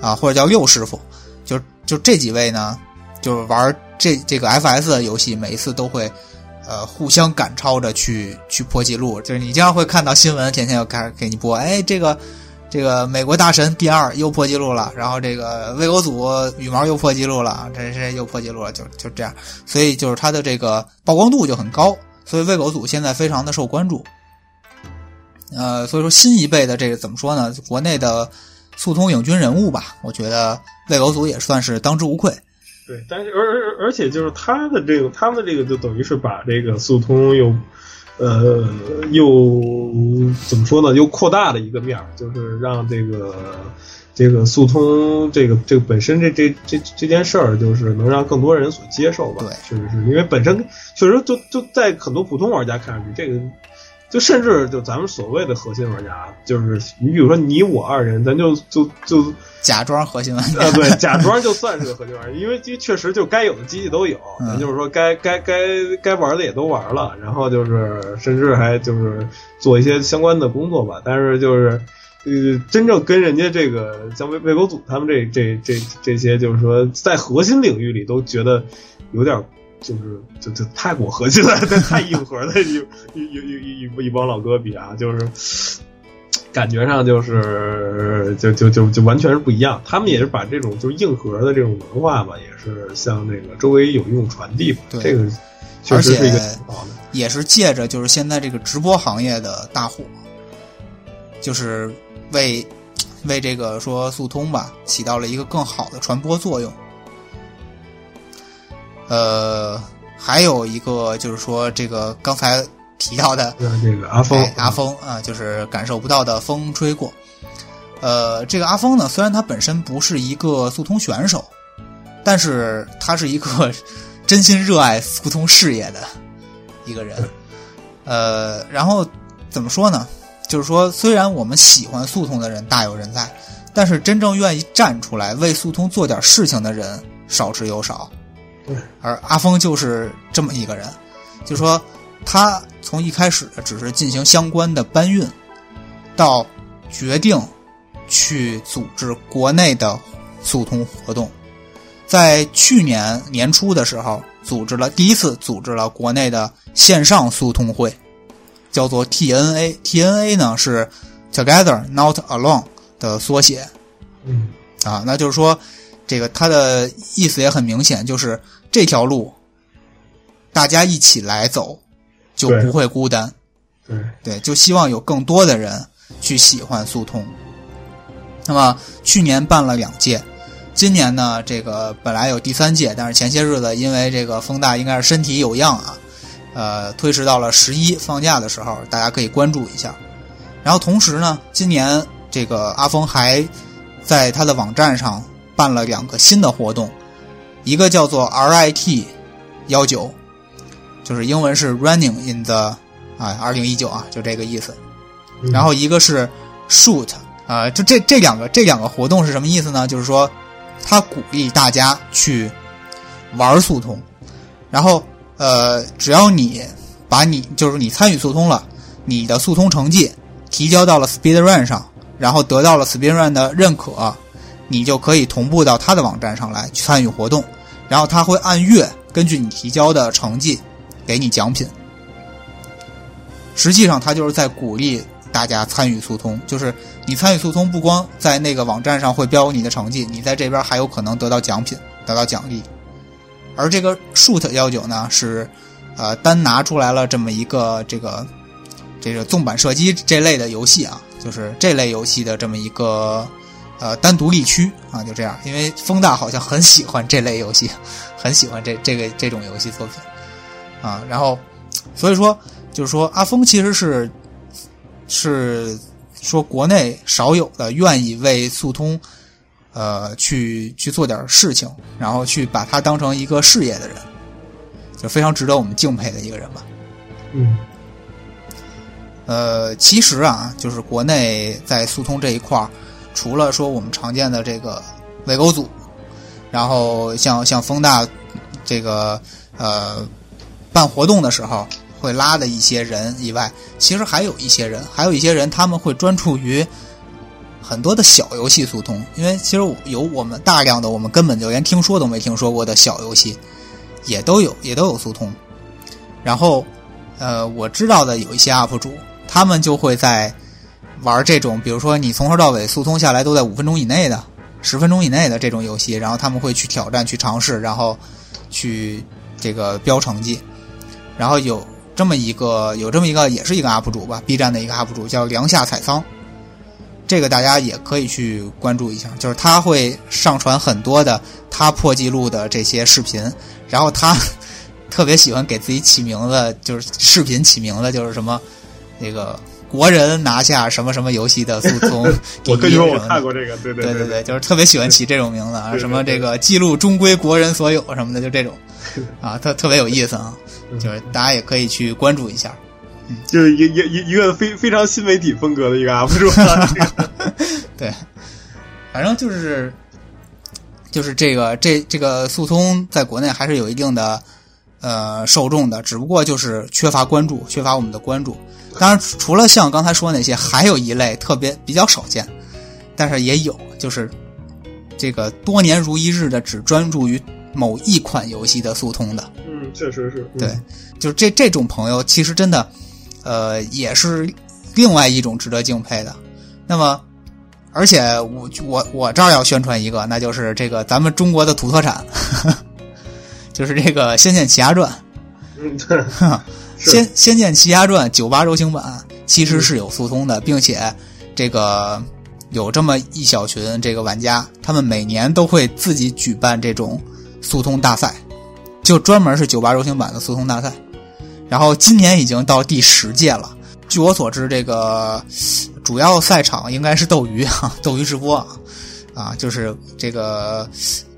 啊，或者叫六师傅，就就这几位呢，就是玩这这个 FS 的游戏，每一次都会呃互相赶超着去去破纪录，就是你经常会看到新闻，天天要开始给你播，哎，这个这个美国大神第二又破纪录了，然后这个魏国组羽毛又破纪录了，这这又破纪录了，就就这样，所以就是它的这个曝光度就很高，所以魏狗组现在非常的受关注。呃，所以说新一辈的这个怎么说呢？国内的速通影军人物吧，我觉得魏狗组也算是当之无愧。对，但是而而而且就是他的这个，他们这个就等于是把这个速通又，呃，又怎么说呢？又扩大了一个面儿，就是让这个这个速通这个这个本身这这这这件事儿，就是能让更多人所接受吧。对确实是因为本身确实就就在很多普通玩家看上去，这个就甚至就咱们所谓的核心玩家，就是你比如说你我二人，咱就就就。假装核心玩家，啊，对，假装就算是个核心玩家，因为这确实就该有的机器都有，嗯咱就是说该该该该玩的也都玩了，然后就是甚至还就是做一些相关的工作吧。但是就是呃，真正跟人家这个像魏魏国祖他们这这这这些，就是说在核心领域里都觉得有点。就是就就太过核心了，太硬核的一一一一一一帮老哥比啊，就是感觉上就是就就就就完全是不一样。他们也是把这种就是硬核的这种文化吧，也是向那个周围有一种传递吧。对这个确实是一个挺好的。也是借着就是现在这个直播行业的大火，就是为为这个说速通吧起到了一个更好的传播作用。呃，还有一个就是说这个刚才提到的这个阿峰哎，阿峰啊，就是感受不到的风吹过。呃，这个阿峰呢，虽然他本身不是一个速通选手，但是他是一个 真心热爱速通事业的一个人。呃，然后怎么说呢？就是说，虽然我们喜欢速通的人大有人在，但是真正愿意站出来为速通做点事情的人少之又少。对，而阿峰就是这么一个人，就说他从一开始只是进行相关的搬运，到决定去组织国内的速通活动，在去年年初的时候，组织了第一次组织了国内的线上速通会，叫做 TNA。TNA 呢是 Together Not Alone 的缩写嗯，啊，那就是说，这个它的意思也很明显，就是这条路大家一起来走，就不会孤单。对，对，就希望有更多的人去喜欢速通。那么去年办了两届，今年呢，这个本来有第三届，但是前些日子因为这个风大应该是身体有恙啊，呃，推迟到了十一放假的时候，大家可以关注一下。然后同时呢，今年这个阿峰还在他的网站上办了两个新的活动，一个叫做 RIT 幺九，就是英文是 Running in the 啊，二零一九啊，就这个意思。嗯然后一个是 Shoot 啊、就这这两个这两个活动是什么意思呢？就是说，他鼓励大家去玩速通，然后呃，只要你把你就是你参与速通了，你的速通成绩提交到了 Speed Run 上，然后得到了 Speed Run 的认可，你就可以同步到他的网站上来参与活动，然后他会按月根据你提交的成绩给你奖品。实际上，他就是在鼓励大家参与速通，就是你参与速通，不光在那个网站上会标你的成绩，你在这边还有可能得到奖品，得到奖励。而这个 Shoot 幺九呢，是呃单拿出来了这么一个这个这个纵版射击这类的游戏啊，就是这类游戏的这么一个呃单独立区啊，就这样。因为风大好像很喜欢这类游戏，很喜欢这这个这种游戏作品啊，然后所以说。就是说，阿峰其实是是说国内少有的愿意为速通呃去去做点事情，然后去把它当成一个事业的人，就非常值得我们敬佩的一个人吧。嗯。呃，其实啊，就是国内在速通这一块除了说我们常见的这个伪勾组，然后像像风大这个呃办活动的时候。会拉的一些人以外，其实还有一些人，还有一些人他们会专注于很多的小游戏速通，因为其实有我们大量的我们根本就连听说都没听说过的小游戏，也都有也都有速通。然后，呃，我知道的有一些 UP 主，他们就会在玩这种，比如说你从头到尾速通下来都在五分钟以内的、十分钟以内的这种游戏，然后他们会去挑战、去尝试，然后去这个标成绩，然后有。这么一个有这么一个也是一个 UP 主吧，B 站的一个 UP 主叫梁夏采桑，这个大家也可以去关注一下。就是他会上传很多的他破纪录的这些视频，然后他 特别喜欢给自己起名字，就是视频起名字就是什么那个国人拿下什么什么游戏的速通 我跟你说，我看过这个，对对对对对，就是特别喜欢起这种名字啊，什么这个记录终归国人所有什么的，就这种。啊，特特别有意思啊。就是大家也可以去关注一下，嗯，就是一一一一个非非常新媒体风格的一个 UP 主，对，反正就是就是这个这这个速通在国内还是有一定的呃受众的，只不过就是缺乏关注，缺乏我们的关注。当然，除了像刚才说那些，还有一类特别比较少见，但是也有，就是这个多年如一日的只专注于某一款游戏的速通的。嗯确实是对，就是这这种朋友，其实真的，呃，也是另外一种值得敬佩的。那么，而且我我我这儿要宣传一个，那就是这个咱们中国的土特产，就是这个《仙剑奇侠传》。嗯，对，《仙仙剑奇侠传》九八柔情版其实是有速通的，并且这个有这么一小群这个玩家，他们每年都会自己举办这种速通大赛。就专门是九八柔情版的速通大赛，然后今年已经到第十届了。据我所知，这个主要赛场应该是斗鱼啊，斗鱼直播啊，啊，就是这个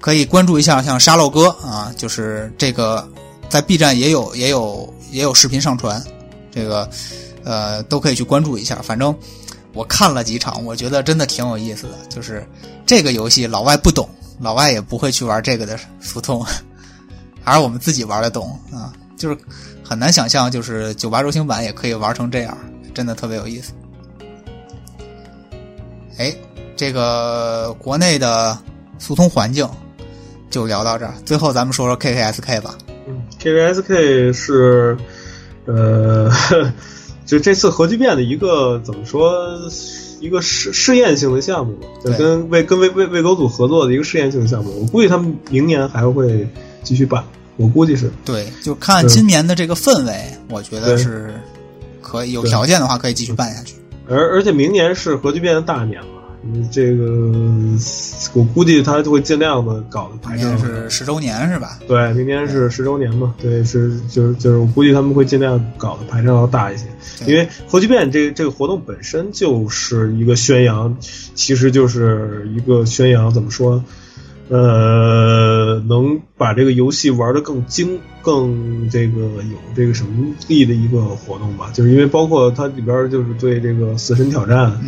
可以关注一下，像沙漏哥啊，就是这个在 B 站也有也有也有视频上传，这个呃都可以去关注一下。反正我看了几场，我觉得真的挺有意思的。就是这个游戏老外不懂，老外也不会去玩这个的速通。还是我们自己玩的懂啊，就是很难想象，就是九八柔情版也可以玩成这样，真的特别有意思。哎，这个国内的速通环境就聊到这儿，最后咱们说说 KKSK 吧。嗯，KKSK 是呃，就这次核聚变的一个怎么说，一个试试验性的项目，就跟魏跟魏魏魏狗组合作的一个试验性的项目。我估计他们明年还会。继续办，我估计是对，就看今年的这个氛围，我觉得是可以有条件的话可以继续办下去。而而且明年是核聚变的大年嘛，这个我估计他就会尽量的搞的排场是十周年是吧？对，明年是十周年嘛，对，是就是就是我估计他们会尽量搞的排场要大一些，因为核聚变这这个活动本身就是一个宣扬，其实就是一个宣扬，怎么说？呃，能把这个游戏玩的更精、更这个有这个什么力的一个活动吧，就是因为包括它里边就是对这个死神挑战，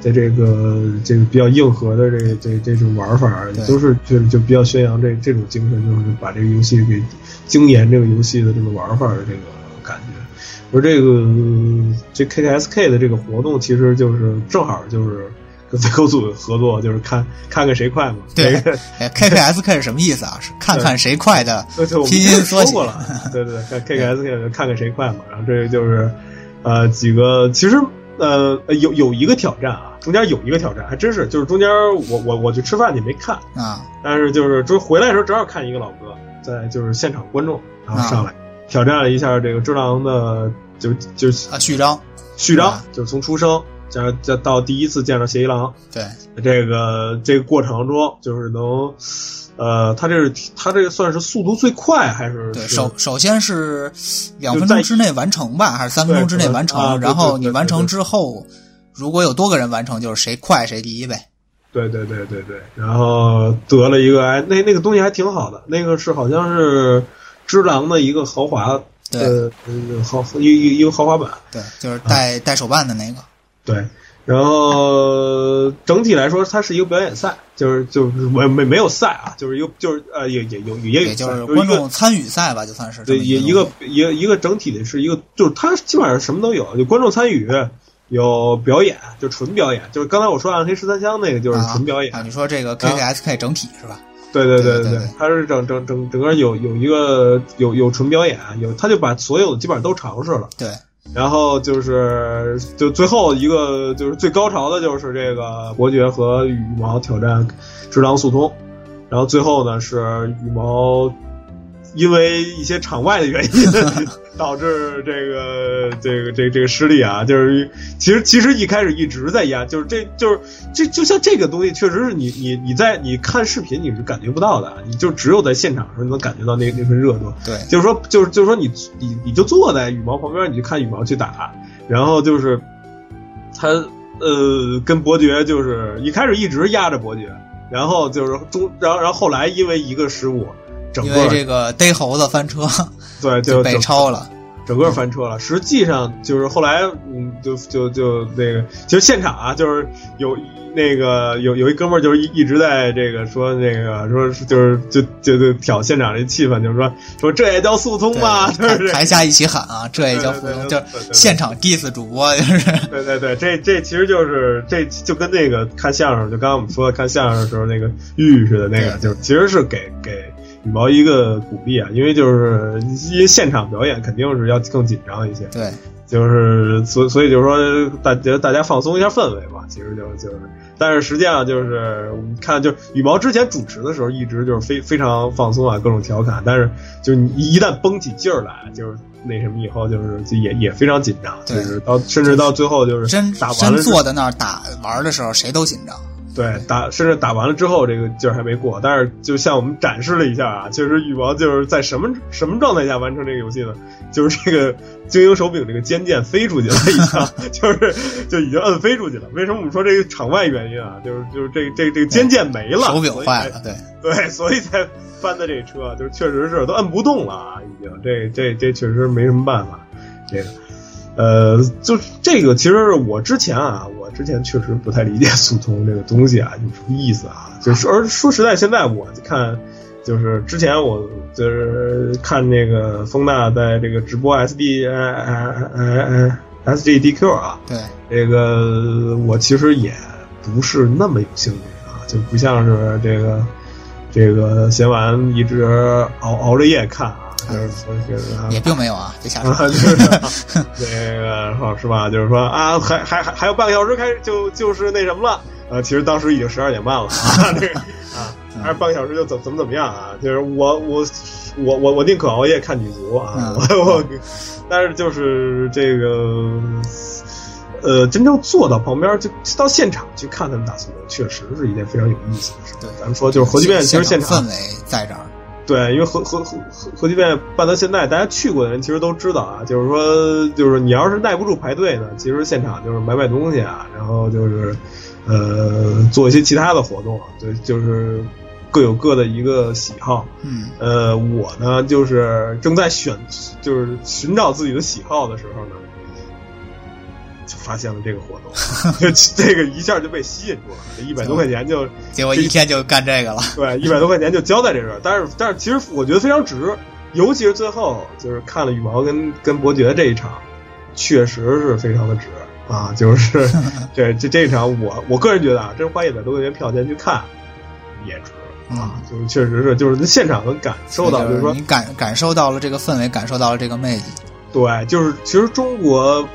在这个这个比较硬核的这这这种玩法，都是就是就比较宣扬这这种精神，就是把这个游戏给精研这个游戏的这个玩法的这个感觉。而这个这 KKSK 的这个活动，其实就是正好就是跟最高组合作，就是看看看谁快嘛。对，KKSK 是什么意思啊？是看看谁快的拼音缩写说过了，对对对，看，KKSK 看看谁快嘛。然后这个就是呃几个，其实呃有有一个挑战啊，中间有一个挑战，还真是就是中间我我我去吃饭去没看，啊。但是就是就回来的时候正好看一个老哥在就是现场观众，然后上来、挑战了一下这个只狼的就就是啊，序章，序章，啊就是从出生加加到第一次见到邪一郎。对，这个这个过程中，就是能，呃，他这是他这个算是速度最快还是对，首首先是两分钟之内完成吧，还是三分钟之内完成？啊然后你完成之后，如果有多个人完成，就是谁快谁第一呗。对对对对对，然后得了一个哎，那那个东西还挺好的，那个是好像是只狼的一个豪华对豪一一一个豪华版，对，就是带带手办的那个。对。然后整体来说，它是一个表演赛，就是就是没没没有赛啊，就是一个就是呃也也有也有也就是观众参与赛吧，就算是对，也一一个一个一个整体的是一个，就是它基本上什么都有，有观众参与，有表演，就纯表演，就是刚才我说暗黑十三香那个就是纯表演，啊。你说这个 KKSK 整体是吧？对对对对对，对它是整整整整个有有一个有有纯表演，有他就把所有的基本上都尝试了，对，然后就是就最后一个就是最高潮的就是这个伯爵和羽毛挑战只狼速通，然后最后呢是羽毛因为一些场外的原因 导致这个这个这个这个失利啊，就是其实其实一开始一直在压，就是这就是这就像这个东西确实是你你你在你看视频你是感觉不到的，你就只有在现场的时候你能感觉到那那份热度。对，就是说，就是就是说你，你你就坐在羽毛旁边，你就看羽毛去打，然后就是他呃跟伯爵就是一开始一直压着伯爵，然后就是中，然后然后后来因为一个失误，整因为这个逮猴子翻车 对就被就整超了。整个翻车了。实际上就是后来，嗯，就就就那个，其实现场啊，就是有那个有有一哥们儿就是一一直在这个说那个说就是就就就挑现场这气氛，就是说说这也叫速通吗？就是台台下一起喊啊，这也叫互动，对对对就现场 diss 主播，就是对对对，这这其实就是这就跟那个看相声，就刚刚我们说的看相声的时候那个玉似的那个，就是其实是给给羽毛一个鼓励啊，因为就是因为现场表演肯定是要更紧张一些，对。就是所所以就是说大家大家放松一下氛围嘛，其实就是就是，但是实际上就是我们看就是羽毛之前主持的时候一直就是非非常放松啊，各种调侃，但是就是你一旦绷起劲儿来，就是那什么以后就是就也也非常紧张，对。就是到甚至到最后就是真打完了真坐在那儿打玩的时候，谁都紧张。对，打甚至打完了之后，这个劲儿还没过。但是就向我们展示了一下啊，确实羽毛就是在什么什么状态下完成这个游戏呢？就是这个精英手柄这个尖键飞出去了，已经 就是就已经摁飞出去了。为什么我们说这个场外原因啊？就是就是这这这个尖键没了，手柄坏了，对对，所以才翻的这车，就是确实是都摁不动了啊，已经这这这确实没什么办法，这个。呃，就这个，其实我之前啊，我之前确实不太理解速通这个东西啊，有什么意思啊？就是而说实在，现在我看，就是之前我就是看那个风大在这个直播 SD 呃呃呃呃 SGDQ 啊，对这个我其实也不是那么有兴趣啊，就不像是这个这个闲完一直熬熬着夜看啊，也并没有啊，别瞎啊，说。就是 那个好是吧？就是说啊，还还还还有半个小时开始就就是那什么了。呃，其实当时已经十二点半了 啊，这个啊，还是半个小时就怎怎么怎么样啊？就是我我我我我宁可熬夜看女足啊，嗯 我我，但是就是这个。呃，真正坐到旁边就到现场去看他们打速球，确实是一件非常有意思的事。对咱们说就是核聚变，其实现场氛围在这儿。对，因为核核核核核聚变办到现在，大家去过的人其实都知道啊，就是说，就是你要是耐不住排队呢，其实现场就是买买东西啊，然后就是呃做一些其他的活动，对，就是各有各的一个喜好。嗯，呃，我呢就是正在选，就是寻找自己的喜好的时候呢，就发现了这个活动，就这个一下就被吸引住了，这一百多块钱就 结果一天就干这个了。对，一百多块钱就交在这这儿，但是但是其实我觉得非常值，尤其是最后就是看了羽毛跟跟伯爵这一场，确实是非常的值。啊，就是 这这这一场我我个人觉得啊，真花一百多块钱票钱去看也值啊，就是确实是就是现场能感受到，就是说你感感受到了这个氛围，感受到了这个魅力。对，就是其实中国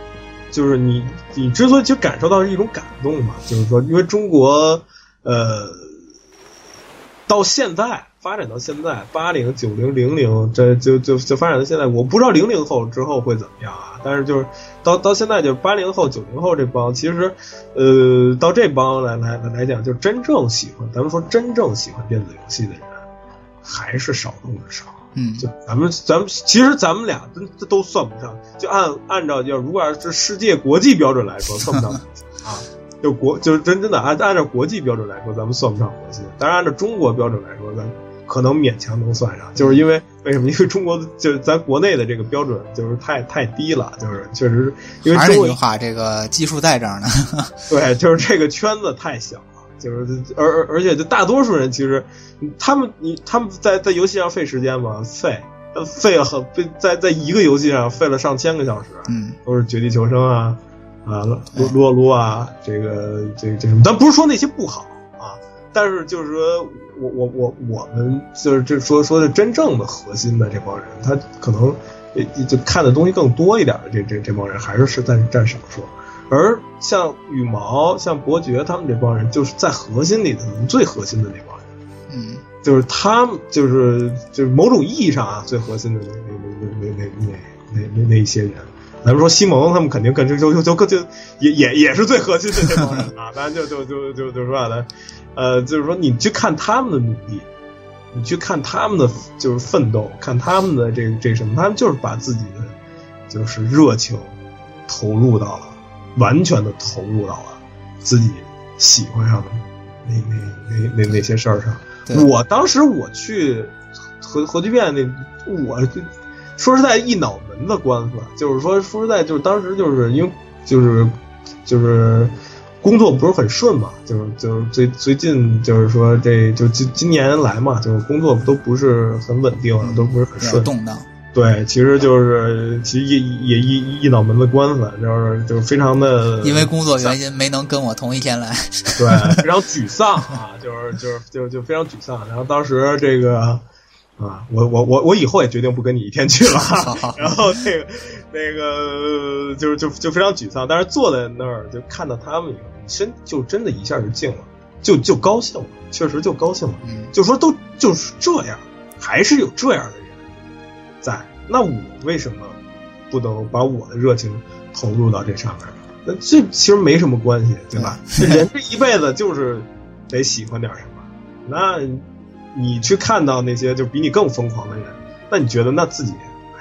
就是你你之所以就感受到是一种感动嘛，就是说因为中国呃到现在。发展到现在，八零、九零、零零，这就就就发展到现在。我不知道零零后之后会怎么样啊？但是就是到到现在，就是八零后、九零后这帮，其实呃，到这帮来来来讲，就真正喜欢，咱们说真正喜欢电子游戏的人，还是少中之少。嗯，就咱们咱们其实咱们俩都都算不上，就按按照要如果要是世界国际标准来说，算不上 啊。就国就是真真的按按照国际标准来说，咱们算不上核心。但是按照中国标准来说，咱。可能勉强能算上，就是因为为什么？因为中国就是咱国内的这个标准就是太太低了，就是确实因为中国话这个技术在这儿呢。对，就是这个圈子太小了，就是而而而且就大多数人其实他们你他们在在游戏上费时间吗？费，费了很在在一个游戏上费了上千个小时，嗯，都是绝地求生啊啊撸撸撸啊，这个这这什么？咱不是说那些不好啊，但是就是说。我我我我们就是这说说的真正的核心的这帮人，他可能就看的东西更多一点的这这这帮人还是是占占少数，而像羽毛、像伯爵他们这帮人，就是在核心里的最核心的那帮人，嗯，就是他们就是就是某种意义上啊最核心的那那那那那那那那那一些人，咱们说西蒙他们肯定跟就就就就也也也是最核心的这帮人啊，咱就就就就就说啥呢？呃，就是说，你去看他们的努力，你去看他们的就是奋斗，看他们的这这什么，他们就是把自己的就是热情投入到了，完全的投入到了自己喜欢上的那那那那那些事儿上。我当时我去核核聚变那，我说实在一脑门子官司，就是说说实在就是当时就是因为就是就是。工作不是很顺嘛，就是就是最最近就是说这就今今年来嘛，就是工作都不是很稳定，都不是很顺。动荡。对，其实就是其实也也一一脑门子官司，就是就是非常的。因为工作原因没能跟我同一天来。对，非常沮丧啊，就是就是就就非常沮丧。然后当时这个啊，我我我我以后也决定不跟你一天去了。然后那个那个就是就就非常沮丧，但是坐在那儿就看到他们以后。真就真的一下就静了，就就高兴了，确实就高兴了。就说都就是这样，还是有这样的人在，那我为什么不能把我的热情投入到这上面？那这其实没什么关系，对吧？人这一辈子就是得喜欢点什么。那你去看到那些就比你更疯狂的人，那你觉得那自己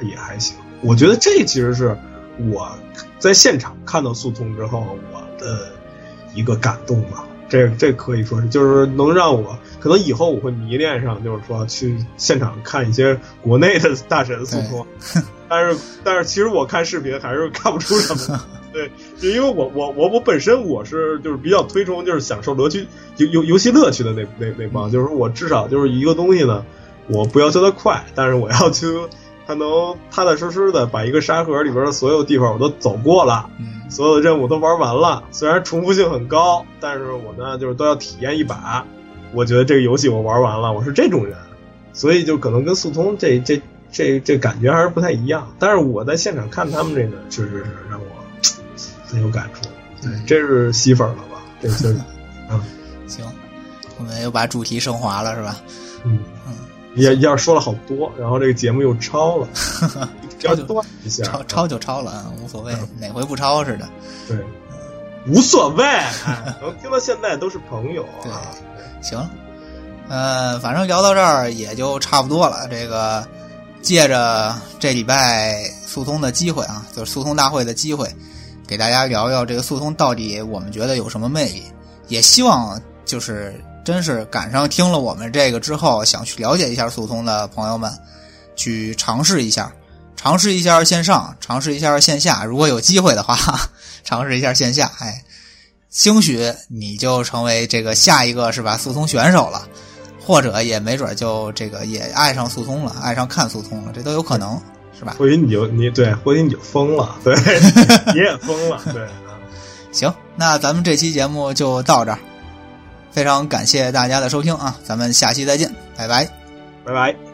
也还行？我觉得这其实是我在现场看到速通之后，我的。一个感动吧，这这可以说是，就是能让我可能以后我会迷恋上，就是说去现场看一些国内的大神诉说，但是但是其实我看视频还是看不出什么，对，就因为我我我我本身我是就是比较推崇就是享受乐趣游游游戏乐趣的那那那帮，就是我至少就是一个东西呢，我不要求它快，但是我要求它能踏踏实实的把一个沙盒里边的所有地方我都走过了。所有的任务都玩完了，虽然重复性很高，但是我呢就是都要体验一把。我觉得这个游戏我玩完了，我是这种人，所以就可能跟速通这这这这感觉还是不太一样。但是我在现场看他们这个，确实是让我很有感触。对，这是吸粉了吧？这是，嗯，行，我们又把主题升华了，是吧？嗯嗯，也要说了好多，然后这个节目又超了。抄就抄，抄就抄了啊，无所谓，哪回不抄似的。对，无所谓，能听到现在都是朋友。对，行，呃，反正聊到这儿也就差不多了。这个借着这礼拜速通的机会啊，就是速通大会的机会，给大家聊聊这个速通到底我们觉得有什么魅力。也希望就是真是赶上听了我们这个之后，想去了解一下速通的朋友们，去尝试一下。尝试一下线上，尝试一下线下。如果有机会的话，尝试一下线下。哎，兴许你就成为这个下一个是吧？速通选手了，或者也没准就这个也爱上速通了，爱上看速通了，这都有可能，是吧？或许你就你对，或许你就疯了，对，你也疯了，对。行，那咱们这期节目就到这儿，非常感谢大家的收听啊，咱们下期再见，拜拜。拜拜。